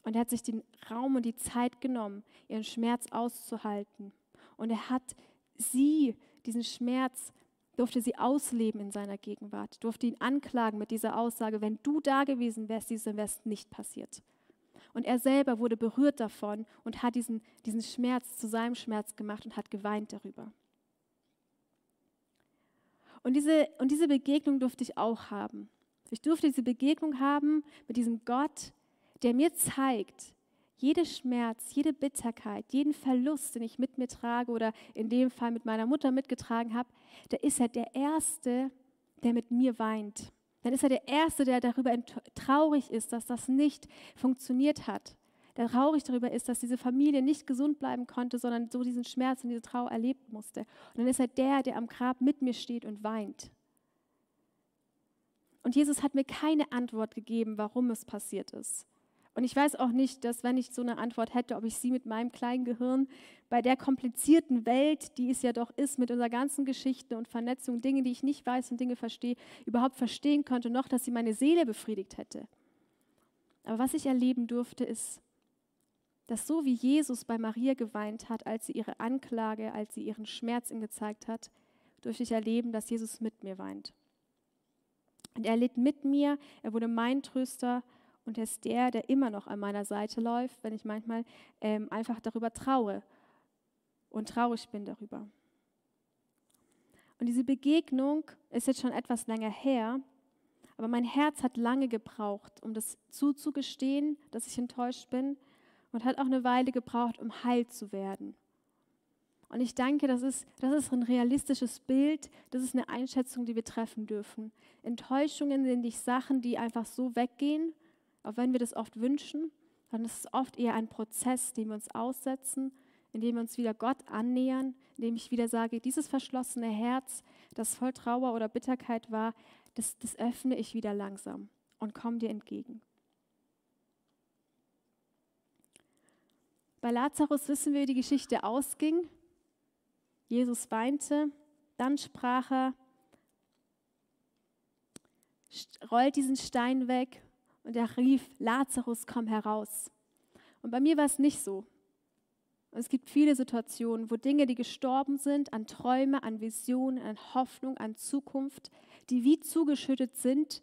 Und er hat sich den Raum und die Zeit genommen, ihren Schmerz auszuhalten. Und er hat sie, diesen Schmerz, durfte sie ausleben in seiner Gegenwart, durfte ihn anklagen mit dieser Aussage, wenn du da gewesen wärst, dieses wäre es nicht passiert. Und er selber wurde berührt davon und hat diesen, diesen Schmerz zu seinem Schmerz gemacht und hat geweint darüber. Und diese, und diese Begegnung durfte ich auch haben. Ich durfte diese Begegnung haben mit diesem Gott, der mir zeigt, jede Schmerz, jede Bitterkeit, jeden Verlust, den ich mit mir trage oder in dem Fall mit meiner Mutter mitgetragen habe, da ist er der Erste, der mit mir weint. Dann ist er der Erste, der darüber traurig ist, dass das nicht funktioniert hat der traurig darüber ist, dass diese Familie nicht gesund bleiben konnte, sondern so diesen Schmerz und diese Trauer erleben musste. Und dann ist er der, der am Grab mit mir steht und weint. Und Jesus hat mir keine Antwort gegeben, warum es passiert ist. Und ich weiß auch nicht, dass wenn ich so eine Antwort hätte, ob ich sie mit meinem kleinen Gehirn bei der komplizierten Welt, die es ja doch ist, mit unserer ganzen Geschichte und Vernetzung, Dinge, die ich nicht weiß und Dinge verstehe, überhaupt verstehen könnte, noch, dass sie meine Seele befriedigt hätte. Aber was ich erleben durfte, ist, dass so wie Jesus bei Maria geweint hat, als sie ihre Anklage, als sie ihren Schmerz ihm gezeigt hat, durfte ich erleben, dass Jesus mit mir weint. Und er litt mit mir, er wurde mein Tröster und er ist der, der immer noch an meiner Seite läuft, wenn ich manchmal ähm, einfach darüber traue und traurig bin darüber. Und diese Begegnung ist jetzt schon etwas länger her, aber mein Herz hat lange gebraucht, um das zuzugestehen, dass ich enttäuscht bin und hat auch eine Weile gebraucht, um heil zu werden. Und ich denke, das ist, das ist ein realistisches Bild, das ist eine Einschätzung, die wir treffen dürfen. Enttäuschungen sind nicht Sachen, die einfach so weggehen, auch wenn wir das oft wünschen, es ist oft eher ein Prozess, den wir uns aussetzen, in dem wir uns wieder Gott annähern, in dem ich wieder sage, dieses verschlossene Herz, das voll Trauer oder Bitterkeit war, das, das öffne ich wieder langsam und komme dir entgegen. Bei Lazarus wissen wir, wie die Geschichte ausging. Jesus weinte, dann sprach er, rollt diesen Stein weg und er rief, Lazarus, komm heraus. Und bei mir war es nicht so. Und es gibt viele Situationen, wo Dinge, die gestorben sind, an Träume, an Visionen, an Hoffnung, an Zukunft, die wie zugeschüttet sind,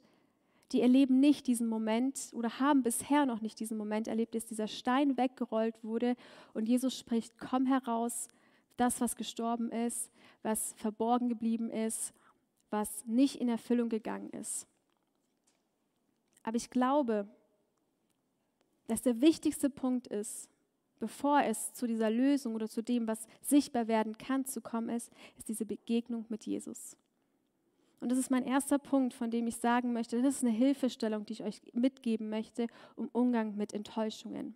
die erleben nicht diesen Moment oder haben bisher noch nicht diesen Moment erlebt, dass dieser Stein weggerollt wurde und Jesus spricht, komm heraus, das, was gestorben ist, was verborgen geblieben ist, was nicht in Erfüllung gegangen ist. Aber ich glaube, dass der wichtigste Punkt ist, bevor es zu dieser Lösung oder zu dem, was sichtbar werden kann, zu kommen ist, ist diese Begegnung mit Jesus. Und das ist mein erster Punkt, von dem ich sagen möchte, das ist eine Hilfestellung, die ich euch mitgeben möchte, um Umgang mit Enttäuschungen.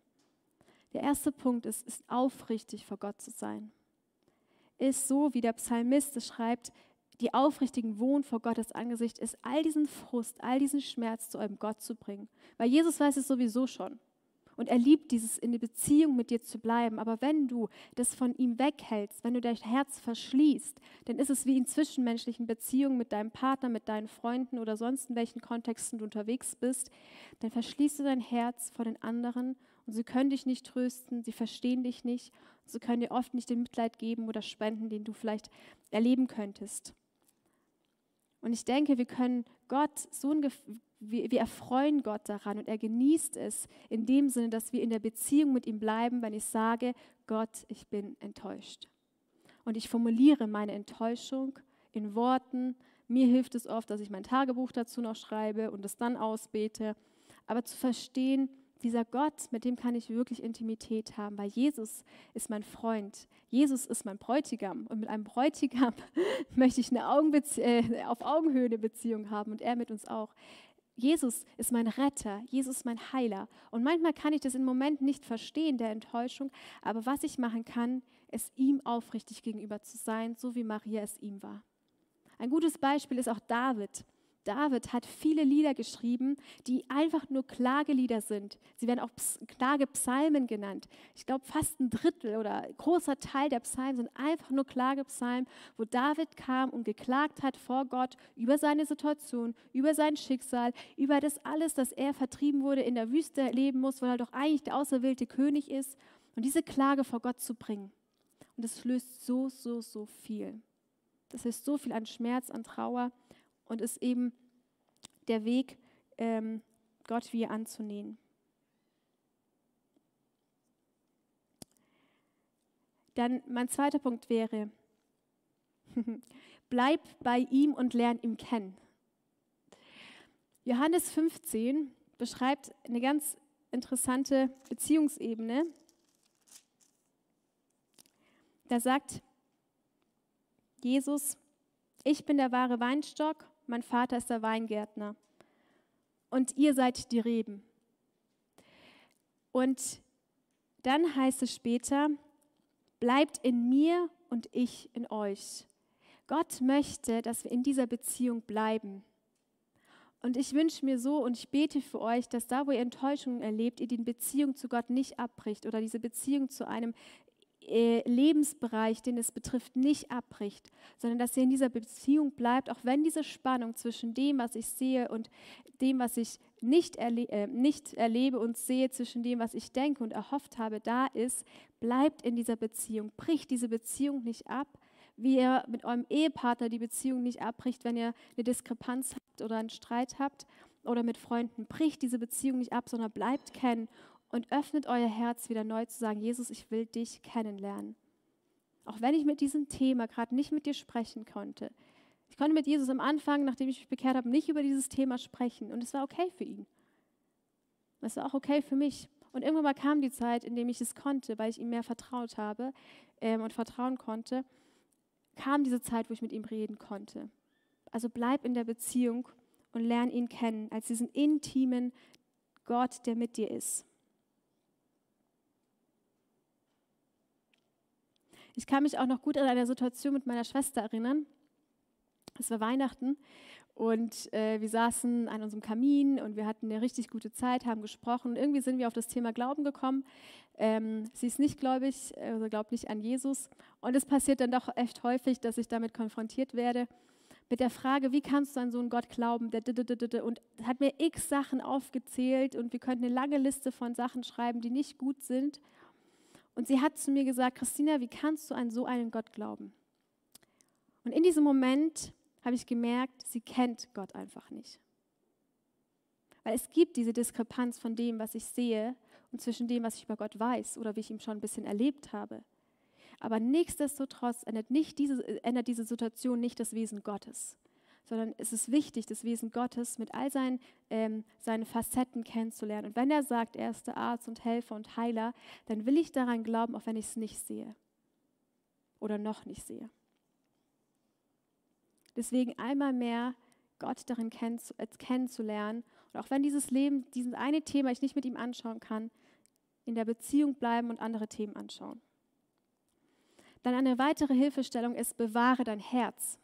Der erste Punkt ist, ist aufrichtig vor Gott zu sein. Ist so, wie der Psalmist es schreibt, die Aufrichtigen wohnen vor Gottes Angesicht, ist all diesen Frust, all diesen Schmerz zu eurem Gott zu bringen. Weil Jesus weiß es sowieso schon. Und er liebt dieses, in der Beziehung mit dir zu bleiben. Aber wenn du das von ihm weghältst, wenn du dein Herz verschließt, dann ist es wie in zwischenmenschlichen Beziehungen mit deinem Partner, mit deinen Freunden oder sonst in welchen Kontexten du unterwegs bist, dann verschließt du dein Herz vor den anderen und sie können dich nicht trösten, sie verstehen dich nicht, sie können dir oft nicht den Mitleid geben oder spenden, den du vielleicht erleben könntest. Und ich denke, wir können Gott so ein wir, wir erfreuen Gott daran und er genießt es in dem Sinne, dass wir in der Beziehung mit ihm bleiben, wenn ich sage, Gott, ich bin enttäuscht. Und ich formuliere meine Enttäuschung in Worten. Mir hilft es oft, dass ich mein Tagebuch dazu noch schreibe und es dann ausbete. Aber zu verstehen, dieser Gott, mit dem kann ich wirklich Intimität haben, weil Jesus ist mein Freund. Jesus ist mein Bräutigam. Und mit einem Bräutigam möchte ich eine Augenbezie äh, auf Augenhöhe eine Beziehung haben und er mit uns auch. Jesus ist mein Retter, Jesus ist mein Heiler. Und manchmal kann ich das im Moment nicht verstehen, der Enttäuschung, aber was ich machen kann, ist ihm aufrichtig gegenüber zu sein, so wie Maria es ihm war. Ein gutes Beispiel ist auch David. David hat viele Lieder geschrieben, die einfach nur Klagelieder sind. Sie werden auch Klagepsalmen genannt. Ich glaube, fast ein Drittel oder ein großer Teil der Psalmen sind einfach nur Klagepsalmen, wo David kam und geklagt hat vor Gott über seine Situation, über sein Schicksal, über das alles, dass er vertrieben wurde, in der Wüste leben muss, weil er doch eigentlich der auserwählte König ist. Und diese Klage vor Gott zu bringen. Und das löst so, so, so viel. Das ist so viel an Schmerz, an Trauer und ist eben der Weg, ähm, Gott wieder anzunehmen. Dann mein zweiter Punkt wäre, bleib bei ihm und lern ihn kennen. Johannes 15 beschreibt eine ganz interessante Beziehungsebene. Da sagt Jesus, ich bin der wahre Weinstock mein Vater ist der Weingärtner und ihr seid die Reben. Und dann heißt es später, bleibt in mir und ich in euch. Gott möchte, dass wir in dieser Beziehung bleiben. Und ich wünsche mir so und ich bete für euch, dass da, wo ihr Enttäuschungen erlebt, ihr die Beziehung zu Gott nicht abbricht oder diese Beziehung zu einem Lebensbereich, den es betrifft, nicht abbricht, sondern dass ihr in dieser Beziehung bleibt, auch wenn diese Spannung zwischen dem, was ich sehe und dem, was ich nicht, erle äh, nicht erlebe und sehe, zwischen dem, was ich denke und erhofft habe, da ist, bleibt in dieser Beziehung, bricht diese Beziehung nicht ab, wie ihr mit eurem Ehepartner die Beziehung nicht abbricht, wenn ihr eine Diskrepanz habt oder einen Streit habt oder mit Freunden, bricht diese Beziehung nicht ab, sondern bleibt kennen und öffnet euer Herz wieder neu zu sagen, Jesus, ich will dich kennenlernen. Auch wenn ich mit diesem Thema gerade nicht mit dir sprechen konnte. Ich konnte mit Jesus am Anfang, nachdem ich mich bekehrt habe, nicht über dieses Thema sprechen. Und es war okay für ihn. Es war auch okay für mich. Und irgendwann mal kam die Zeit, in der ich es konnte, weil ich ihm mehr vertraut habe ähm, und vertrauen konnte, kam diese Zeit, wo ich mit ihm reden konnte. Also bleib in der Beziehung und lern ihn kennen als diesen intimen Gott, der mit dir ist. Ich kann mich auch noch gut an eine Situation mit meiner Schwester erinnern. Es war Weihnachten und äh, wir saßen an unserem Kamin und wir hatten eine richtig gute Zeit, haben gesprochen. Irgendwie sind wir auf das Thema Glauben gekommen. Ähm, sie ist nicht gläubig, also glaubt nicht an Jesus. Und es passiert dann doch echt häufig, dass ich damit konfrontiert werde mit der Frage, wie kannst du an so einen Gott glauben? Und hat mir x Sachen aufgezählt und wir könnten eine lange Liste von Sachen schreiben, die nicht gut sind. Und sie hat zu mir gesagt, Christina, wie kannst du an so einen Gott glauben? Und in diesem Moment habe ich gemerkt, sie kennt Gott einfach nicht. Weil es gibt diese Diskrepanz von dem, was ich sehe und zwischen dem, was ich über Gott weiß oder wie ich ihn schon ein bisschen erlebt habe. Aber nichtsdestotrotz ändert, nicht diese, ändert diese Situation nicht das Wesen Gottes, sondern es ist wichtig, das Wesen Gottes mit all seinen, ähm, seinen Facetten kennenzulernen. Und wenn er sagt, er ist der Arzt und Helfer und Heiler, dann will ich daran glauben, auch wenn ich es nicht sehe oder noch nicht sehe. Deswegen einmal mehr Gott darin äh, kennenzulernen und auch wenn dieses Leben, dieses eine Thema ich nicht mit ihm anschauen kann, in der Beziehung bleiben und andere Themen anschauen. Dann eine weitere Hilfestellung ist, bewahre dein Herz.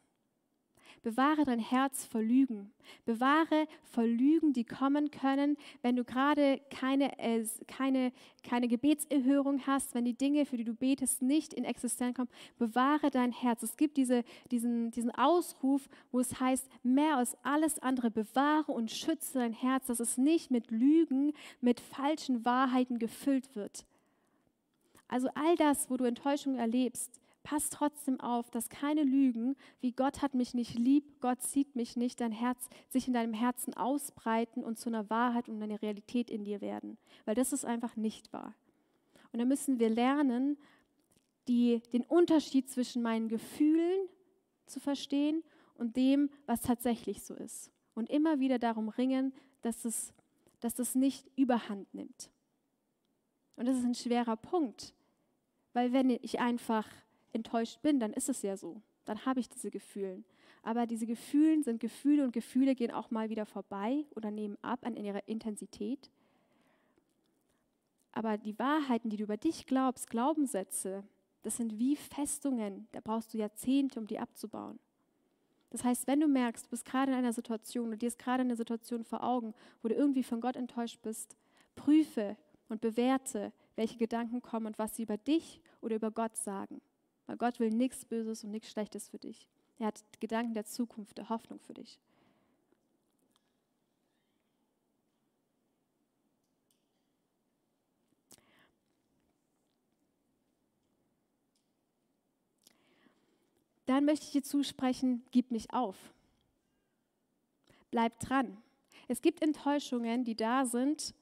Bewahre dein Herz vor Lügen. Bewahre vor Lügen, die kommen können, wenn du gerade keine, äh, keine, keine Gebetserhörung hast, wenn die Dinge, für die du betest, nicht in Existenz kommen. Bewahre dein Herz. Es gibt diese, diesen, diesen Ausruf, wo es heißt, mehr als alles andere, bewahre und schütze dein Herz, dass es nicht mit Lügen, mit falschen Wahrheiten gefüllt wird. Also all das, wo du Enttäuschung erlebst, pass trotzdem auf, dass keine Lügen, wie Gott hat mich nicht lieb, Gott sieht mich nicht, dein Herz sich in deinem Herzen ausbreiten und zu einer Wahrheit und einer Realität in dir werden. Weil das ist einfach nicht wahr. Und da müssen wir lernen, die, den Unterschied zwischen meinen Gefühlen zu verstehen und dem, was tatsächlich so ist. Und immer wieder darum ringen, dass es, dass das nicht überhand nimmt. Und das ist ein schwerer Punkt, weil wenn ich einfach enttäuscht bin, dann ist es ja so. Dann habe ich diese Gefühle. Aber diese Gefühle sind Gefühle und Gefühle gehen auch mal wieder vorbei oder nehmen ab an ihrer Intensität. Aber die Wahrheiten, die du über dich glaubst, Glaubenssätze, das sind wie Festungen. Da brauchst du Jahrzehnte, um die abzubauen. Das heißt, wenn du merkst, du bist gerade in einer Situation und dir ist gerade eine Situation vor Augen, wo du irgendwie von Gott enttäuscht bist, prüfe und bewerte, welche Gedanken kommen und was sie über dich oder über Gott sagen. Weil Gott will nichts Böses und nichts Schlechtes für dich. Er hat Gedanken der Zukunft, der Hoffnung für dich. Dann möchte ich dir zusprechen, gib nicht auf. Bleib dran. Es gibt Enttäuschungen, die da sind,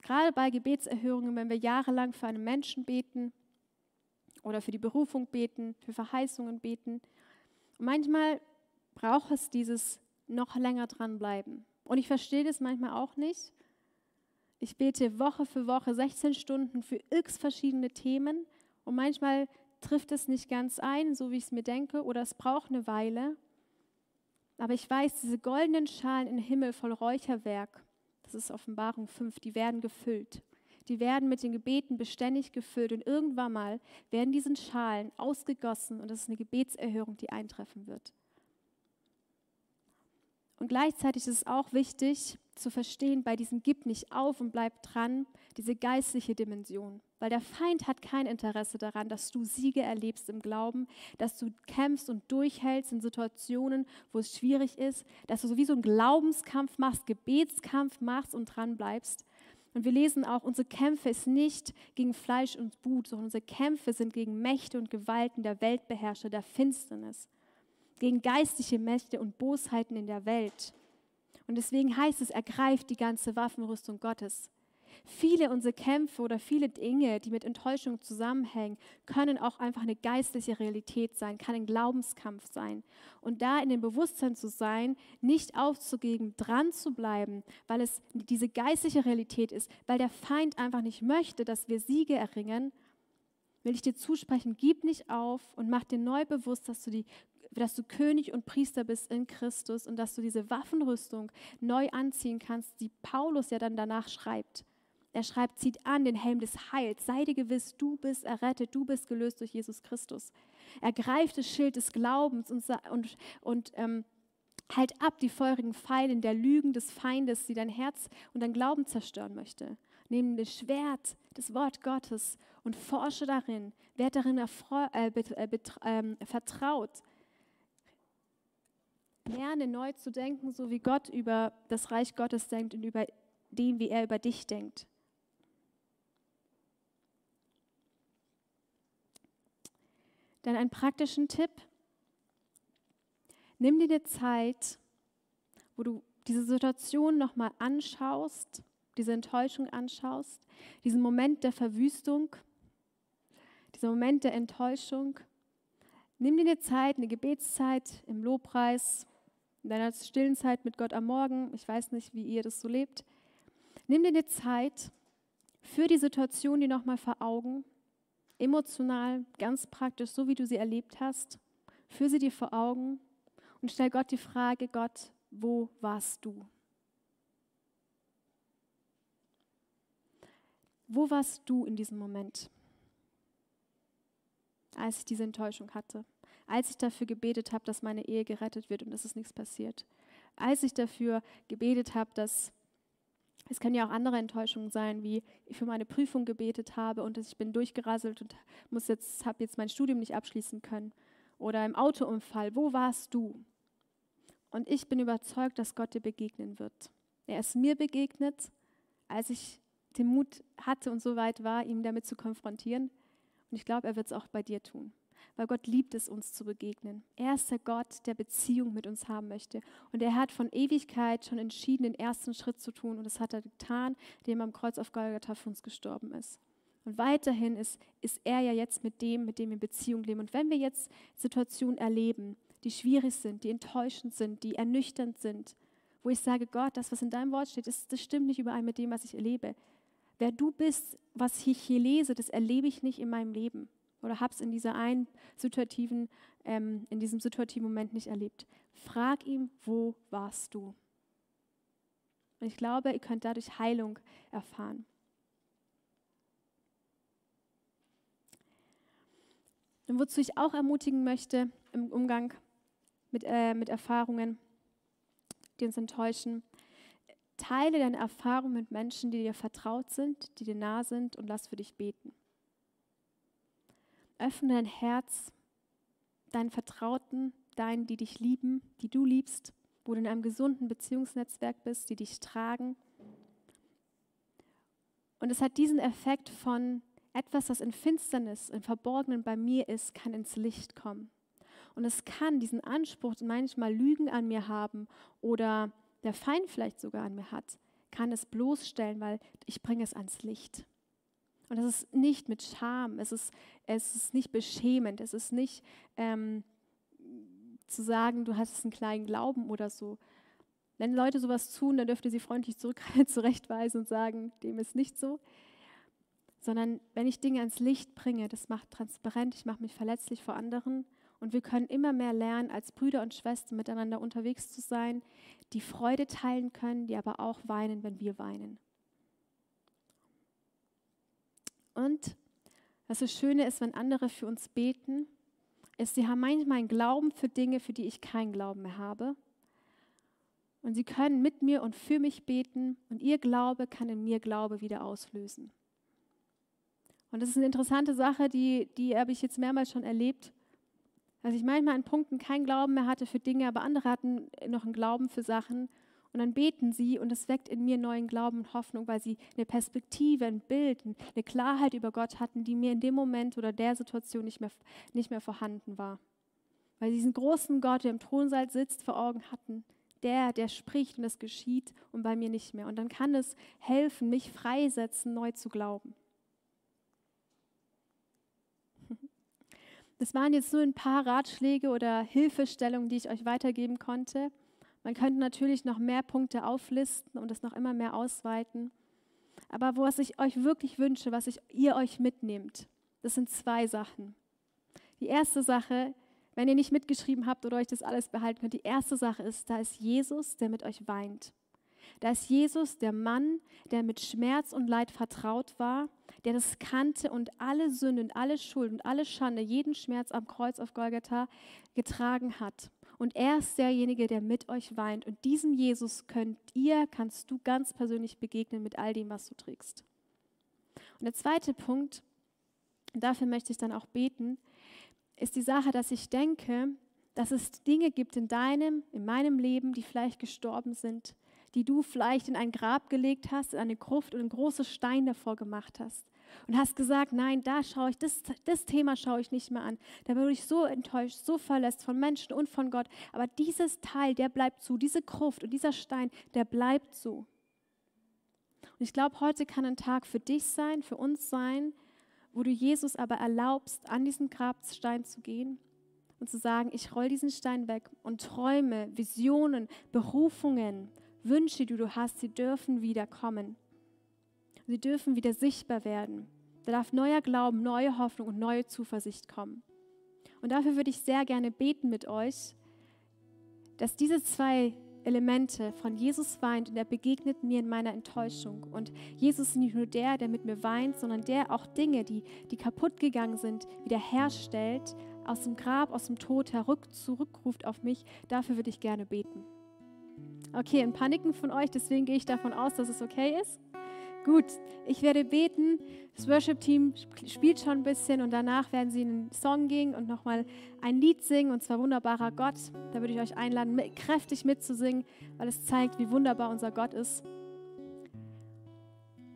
gerade bei Gebetserhörungen, wenn wir jahrelang für einen Menschen beten oder für die Berufung beten, für Verheißungen beten. Und manchmal braucht es dieses noch länger dranbleiben. Und ich verstehe das manchmal auch nicht. Ich bete Woche für Woche 16 Stunden für x verschiedene Themen und manchmal trifft es nicht ganz ein, so wie ich es mir denke, oder es braucht eine Weile. Aber ich weiß, diese goldenen Schalen im Himmel voll Räucherwerk, das ist Offenbarung 5, die werden gefüllt die werden mit den Gebeten beständig gefüllt und irgendwann mal werden diese Schalen ausgegossen und das ist eine Gebetserhörung, die eintreffen wird. Und gleichzeitig ist es auch wichtig zu verstehen, bei diesem Gib nicht auf und bleib dran, diese geistliche Dimension. Weil der Feind hat kein Interesse daran, dass du Siege erlebst im Glauben, dass du kämpfst und durchhältst in Situationen, wo es schwierig ist, dass du sowieso einen Glaubenskampf machst, Gebetskampf machst und dran bleibst, und wir lesen auch, unsere Kämpfe ist nicht gegen Fleisch und Blut, sondern unsere Kämpfe sind gegen Mächte und Gewalten der Weltbeherrscher, der Finsternis, gegen geistliche Mächte und Bosheiten in der Welt. Und deswegen heißt es, ergreift die ganze Waffenrüstung Gottes. Viele unserer Kämpfe oder viele Dinge, die mit Enttäuschung zusammenhängen, können auch einfach eine geistliche Realität sein, kann ein Glaubenskampf sein. Und da in dem Bewusstsein zu sein, nicht aufzugeben, dran zu bleiben, weil es diese geistliche Realität ist, weil der Feind einfach nicht möchte, dass wir Siege erringen, will ich dir zusprechen, gib nicht auf und mach dir neu bewusst, dass du die dass du König und Priester bist in Christus und dass du diese Waffenrüstung neu anziehen kannst, die Paulus ja dann danach schreibt. Er schreibt, zieht an den Helm des Heils, sei dir gewiss, du bist errettet, du bist gelöst durch Jesus Christus. Ergreift das Schild des Glaubens und, und, und ähm, halt ab die feurigen Pfeile der Lügen des Feindes, die dein Herz und dein Glauben zerstören möchte. Nimm das Schwert, das Wort Gottes und forsche darin, werd darin äh, äh, äh, vertraut. Lerne neu zu denken, so wie Gott über das Reich Gottes denkt und über dem, wie er über dich denkt. Dann einen praktischen Tipp. Nimm dir die Zeit, wo du diese Situation nochmal anschaust, diese Enttäuschung anschaust, diesen Moment der Verwüstung, dieser Moment der Enttäuschung. Nimm dir eine Zeit, eine Gebetszeit im Lobpreis, in deiner stillen Zeit mit Gott am Morgen. Ich weiß nicht, wie ihr das so lebt. Nimm dir eine Zeit für die Situation, die nochmal vor Augen, emotional, ganz praktisch, so wie du sie erlebt hast. Führ sie dir vor Augen und stell Gott die Frage, Gott, wo warst du? Wo warst du in diesem Moment, als ich diese Enttäuschung hatte? Als ich dafür gebetet habe, dass meine Ehe gerettet wird und dass es nichts passiert? Als ich dafür gebetet habe, dass es können ja auch andere Enttäuschungen sein, wie ich für meine Prüfung gebetet habe und ich bin durchgerasselt und muss jetzt, habe jetzt mein Studium nicht abschließen können. Oder im Autounfall, wo warst du? Und ich bin überzeugt, dass Gott dir begegnen wird. Er ist mir begegnet, als ich den Mut hatte und so weit war, ihn damit zu konfrontieren. Und ich glaube, er wird es auch bei dir tun. Weil Gott liebt es, uns zu begegnen. Er ist der Gott, der Beziehung mit uns haben möchte. Und er hat von Ewigkeit schon entschieden, den ersten Schritt zu tun. Und das hat er getan, indem er am Kreuz auf Golgatha für uns gestorben ist. Und weiterhin ist, ist er ja jetzt mit dem, mit dem wir in Beziehung leben. Und wenn wir jetzt Situationen erleben, die schwierig sind, die enttäuschend sind, die ernüchternd sind, wo ich sage, Gott, das, was in deinem Wort steht, das, das stimmt nicht überein mit dem, was ich erlebe. Wer du bist, was ich hier lese, das erlebe ich nicht in meinem Leben oder habe es in dieser einen situativen, ähm, in diesem situativen Moment nicht erlebt. Frag ihm, wo warst du? Und ich glaube, ihr könnt dadurch Heilung erfahren. Und wozu ich auch ermutigen möchte im Umgang mit, äh, mit Erfahrungen, die uns enttäuschen. Teile deine Erfahrungen mit Menschen, die dir vertraut sind, die dir nah sind und lass für dich beten. Öffne dein Herz, deinen Vertrauten, deinen, die dich lieben, die du liebst, wo du in einem gesunden Beziehungsnetzwerk bist, die dich tragen. Und es hat diesen Effekt von etwas, das in Finsternis, im Verborgenen bei mir ist, kann ins Licht kommen. Und es kann diesen Anspruch, manchmal Lügen an mir haben oder der Feind vielleicht sogar an mir hat, kann es bloßstellen, weil ich bringe es ans Licht. Und das ist nicht mit Scham, es ist, es ist nicht beschämend, es ist nicht ähm, zu sagen, du hast einen kleinen Glauben oder so. Wenn Leute sowas tun, dann dürft ihr sie freundlich zurück, zurechtweisen und sagen, dem ist nicht so. Sondern wenn ich Dinge ans Licht bringe, das macht transparent, ich mache mich verletzlich vor anderen und wir können immer mehr lernen, als Brüder und Schwestern miteinander unterwegs zu sein, die Freude teilen können, die aber auch weinen, wenn wir weinen. Und was das Schöne ist, wenn andere für uns beten, ist, sie haben manchmal einen Glauben für Dinge, für die ich keinen Glauben mehr habe. Und sie können mit mir und für mich beten und ihr Glaube kann in mir Glaube wieder auslösen. Und das ist eine interessante Sache, die, die habe ich jetzt mehrmals schon erlebt, dass ich manchmal an Punkten keinen Glauben mehr hatte für Dinge, aber andere hatten noch einen Glauben für Sachen. Und dann beten sie und es weckt in mir neuen Glauben und Hoffnung, weil sie eine Perspektive, ein Bild, eine Klarheit über Gott hatten, die mir in dem Moment oder der Situation nicht mehr, nicht mehr vorhanden war. Weil sie diesen großen Gott, der im Thronsaal sitzt, vor Augen hatten. Der, der spricht und es geschieht und bei mir nicht mehr. Und dann kann es helfen, mich freisetzen, neu zu glauben. Das waren jetzt nur ein paar Ratschläge oder Hilfestellungen, die ich euch weitergeben konnte. Man könnte natürlich noch mehr Punkte auflisten und das noch immer mehr ausweiten. Aber was ich euch wirklich wünsche, was ich, ihr euch mitnehmt, das sind zwei Sachen. Die erste Sache, wenn ihr nicht mitgeschrieben habt oder euch das alles behalten könnt, die erste Sache ist, da ist Jesus, der mit euch weint. Da ist Jesus, der Mann, der mit Schmerz und Leid vertraut war, der das kannte und alle Sünde und alle Schuld und alle Schande, jeden Schmerz am Kreuz auf Golgatha getragen hat. Und er ist derjenige, der mit euch weint. Und diesem Jesus könnt ihr, kannst du ganz persönlich begegnen mit all dem, was du trägst. Und der zweite Punkt, dafür möchte ich dann auch beten, ist die Sache, dass ich denke, dass es Dinge gibt in deinem, in meinem Leben, die vielleicht gestorben sind, die du vielleicht in ein Grab gelegt hast, in eine Gruft und einen großen Stein davor gemacht hast. Und hast gesagt, nein, da schaue ich, das, das Thema schaue ich nicht mehr an. Da wurde ich so enttäuscht, so verletzt von Menschen und von Gott. Aber dieses Teil, der bleibt zu, diese Gruft und dieser Stein, der bleibt zu. Und ich glaube, heute kann ein Tag für dich sein, für uns sein, wo du Jesus aber erlaubst, an diesen Grabstein zu gehen und zu sagen, ich roll diesen Stein weg und Träume, Visionen, Berufungen, Wünsche, die du hast, sie dürfen wieder kommen. Sie dürfen wieder sichtbar werden. Da darf neuer Glauben, neue Hoffnung und neue Zuversicht kommen. Und dafür würde ich sehr gerne beten mit euch, dass diese zwei Elemente von Jesus weint und er begegnet mir in meiner Enttäuschung. Und Jesus ist nicht nur der, der mit mir weint, sondern der auch Dinge, die, die kaputt gegangen sind, wiederherstellt, aus dem Grab, aus dem Tod herück, zurückruft auf mich. Dafür würde ich gerne beten. Okay, ein paar Nicken von euch, deswegen gehe ich davon aus, dass es okay ist. Gut, ich werde beten. Das Worship-Team spielt schon ein bisschen und danach werden sie in einen Song gehen und nochmal ein Lied singen und zwar Wunderbarer Gott. Da würde ich euch einladen, kräftig mitzusingen, weil es zeigt, wie wunderbar unser Gott ist.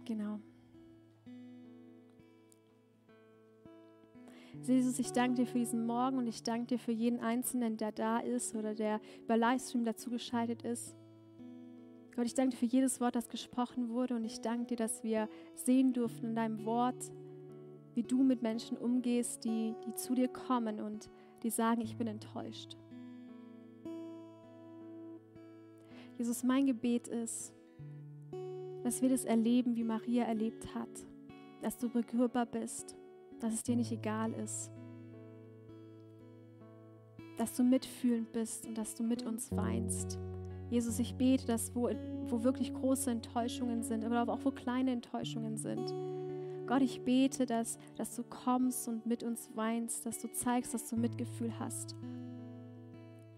Genau. Jesus, ich danke dir für diesen Morgen und ich danke dir für jeden Einzelnen, der da ist oder der über Livestream dazugeschaltet ist. Gott, ich danke dir für jedes Wort, das gesprochen wurde und ich danke dir, dass wir sehen durften in deinem Wort, wie du mit Menschen umgehst, die, die zu dir kommen und die sagen, ich bin enttäuscht. Jesus, mein Gebet ist, dass wir das erleben, wie Maria erlebt hat, dass du berührbar bist, dass es dir nicht egal ist, dass du mitfühlend bist und dass du mit uns weinst. Jesus, ich bete, dass wo, wo wirklich große Enttäuschungen sind, aber auch wo kleine Enttäuschungen sind. Gott, ich bete, dass, dass du kommst und mit uns weinst, dass du zeigst, dass du Mitgefühl hast.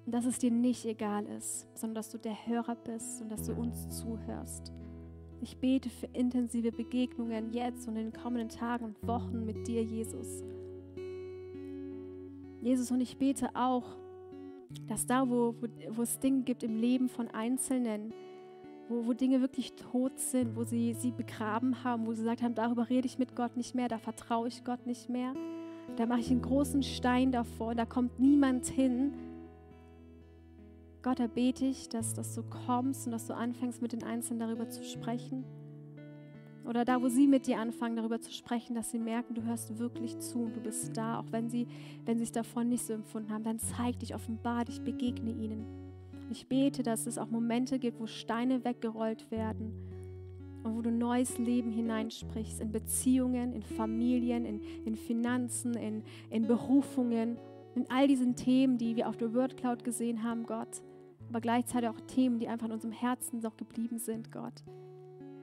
Und dass es dir nicht egal ist, sondern dass du der Hörer bist und dass du uns zuhörst. Ich bete für intensive Begegnungen jetzt und in den kommenden Tagen und Wochen mit dir, Jesus. Jesus, und ich bete auch, dass da, wo, wo, wo es Dinge gibt im Leben von Einzelnen, wo, wo Dinge wirklich tot sind, wo sie sie begraben haben, wo sie gesagt haben, darüber rede ich mit Gott nicht mehr, da vertraue ich Gott nicht mehr, da mache ich einen großen Stein davor, da kommt niemand hin. Gott, da bete ich, dass, dass du kommst und dass du anfängst, mit den Einzelnen darüber zu sprechen. Oder da, wo sie mit dir anfangen, darüber zu sprechen, dass sie merken, du hörst wirklich zu und du bist da, auch wenn sie, wenn es davon nicht so empfunden haben, dann zeig dich, offenbar dich, begegne ihnen. Ich bete, dass es auch Momente gibt, wo Steine weggerollt werden und wo du neues Leben hineinsprichst in Beziehungen, in Familien, in, in Finanzen, in, in Berufungen, in all diesen Themen, die wir auf der Word Cloud gesehen haben, Gott. Aber gleichzeitig auch Themen, die einfach in unserem Herzen noch geblieben sind, Gott.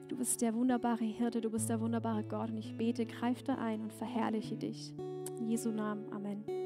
Du bist der wunderbare Hirte, du bist der wunderbare Gott und ich bete, greif da ein und verherrliche dich. In Jesu Namen, Amen.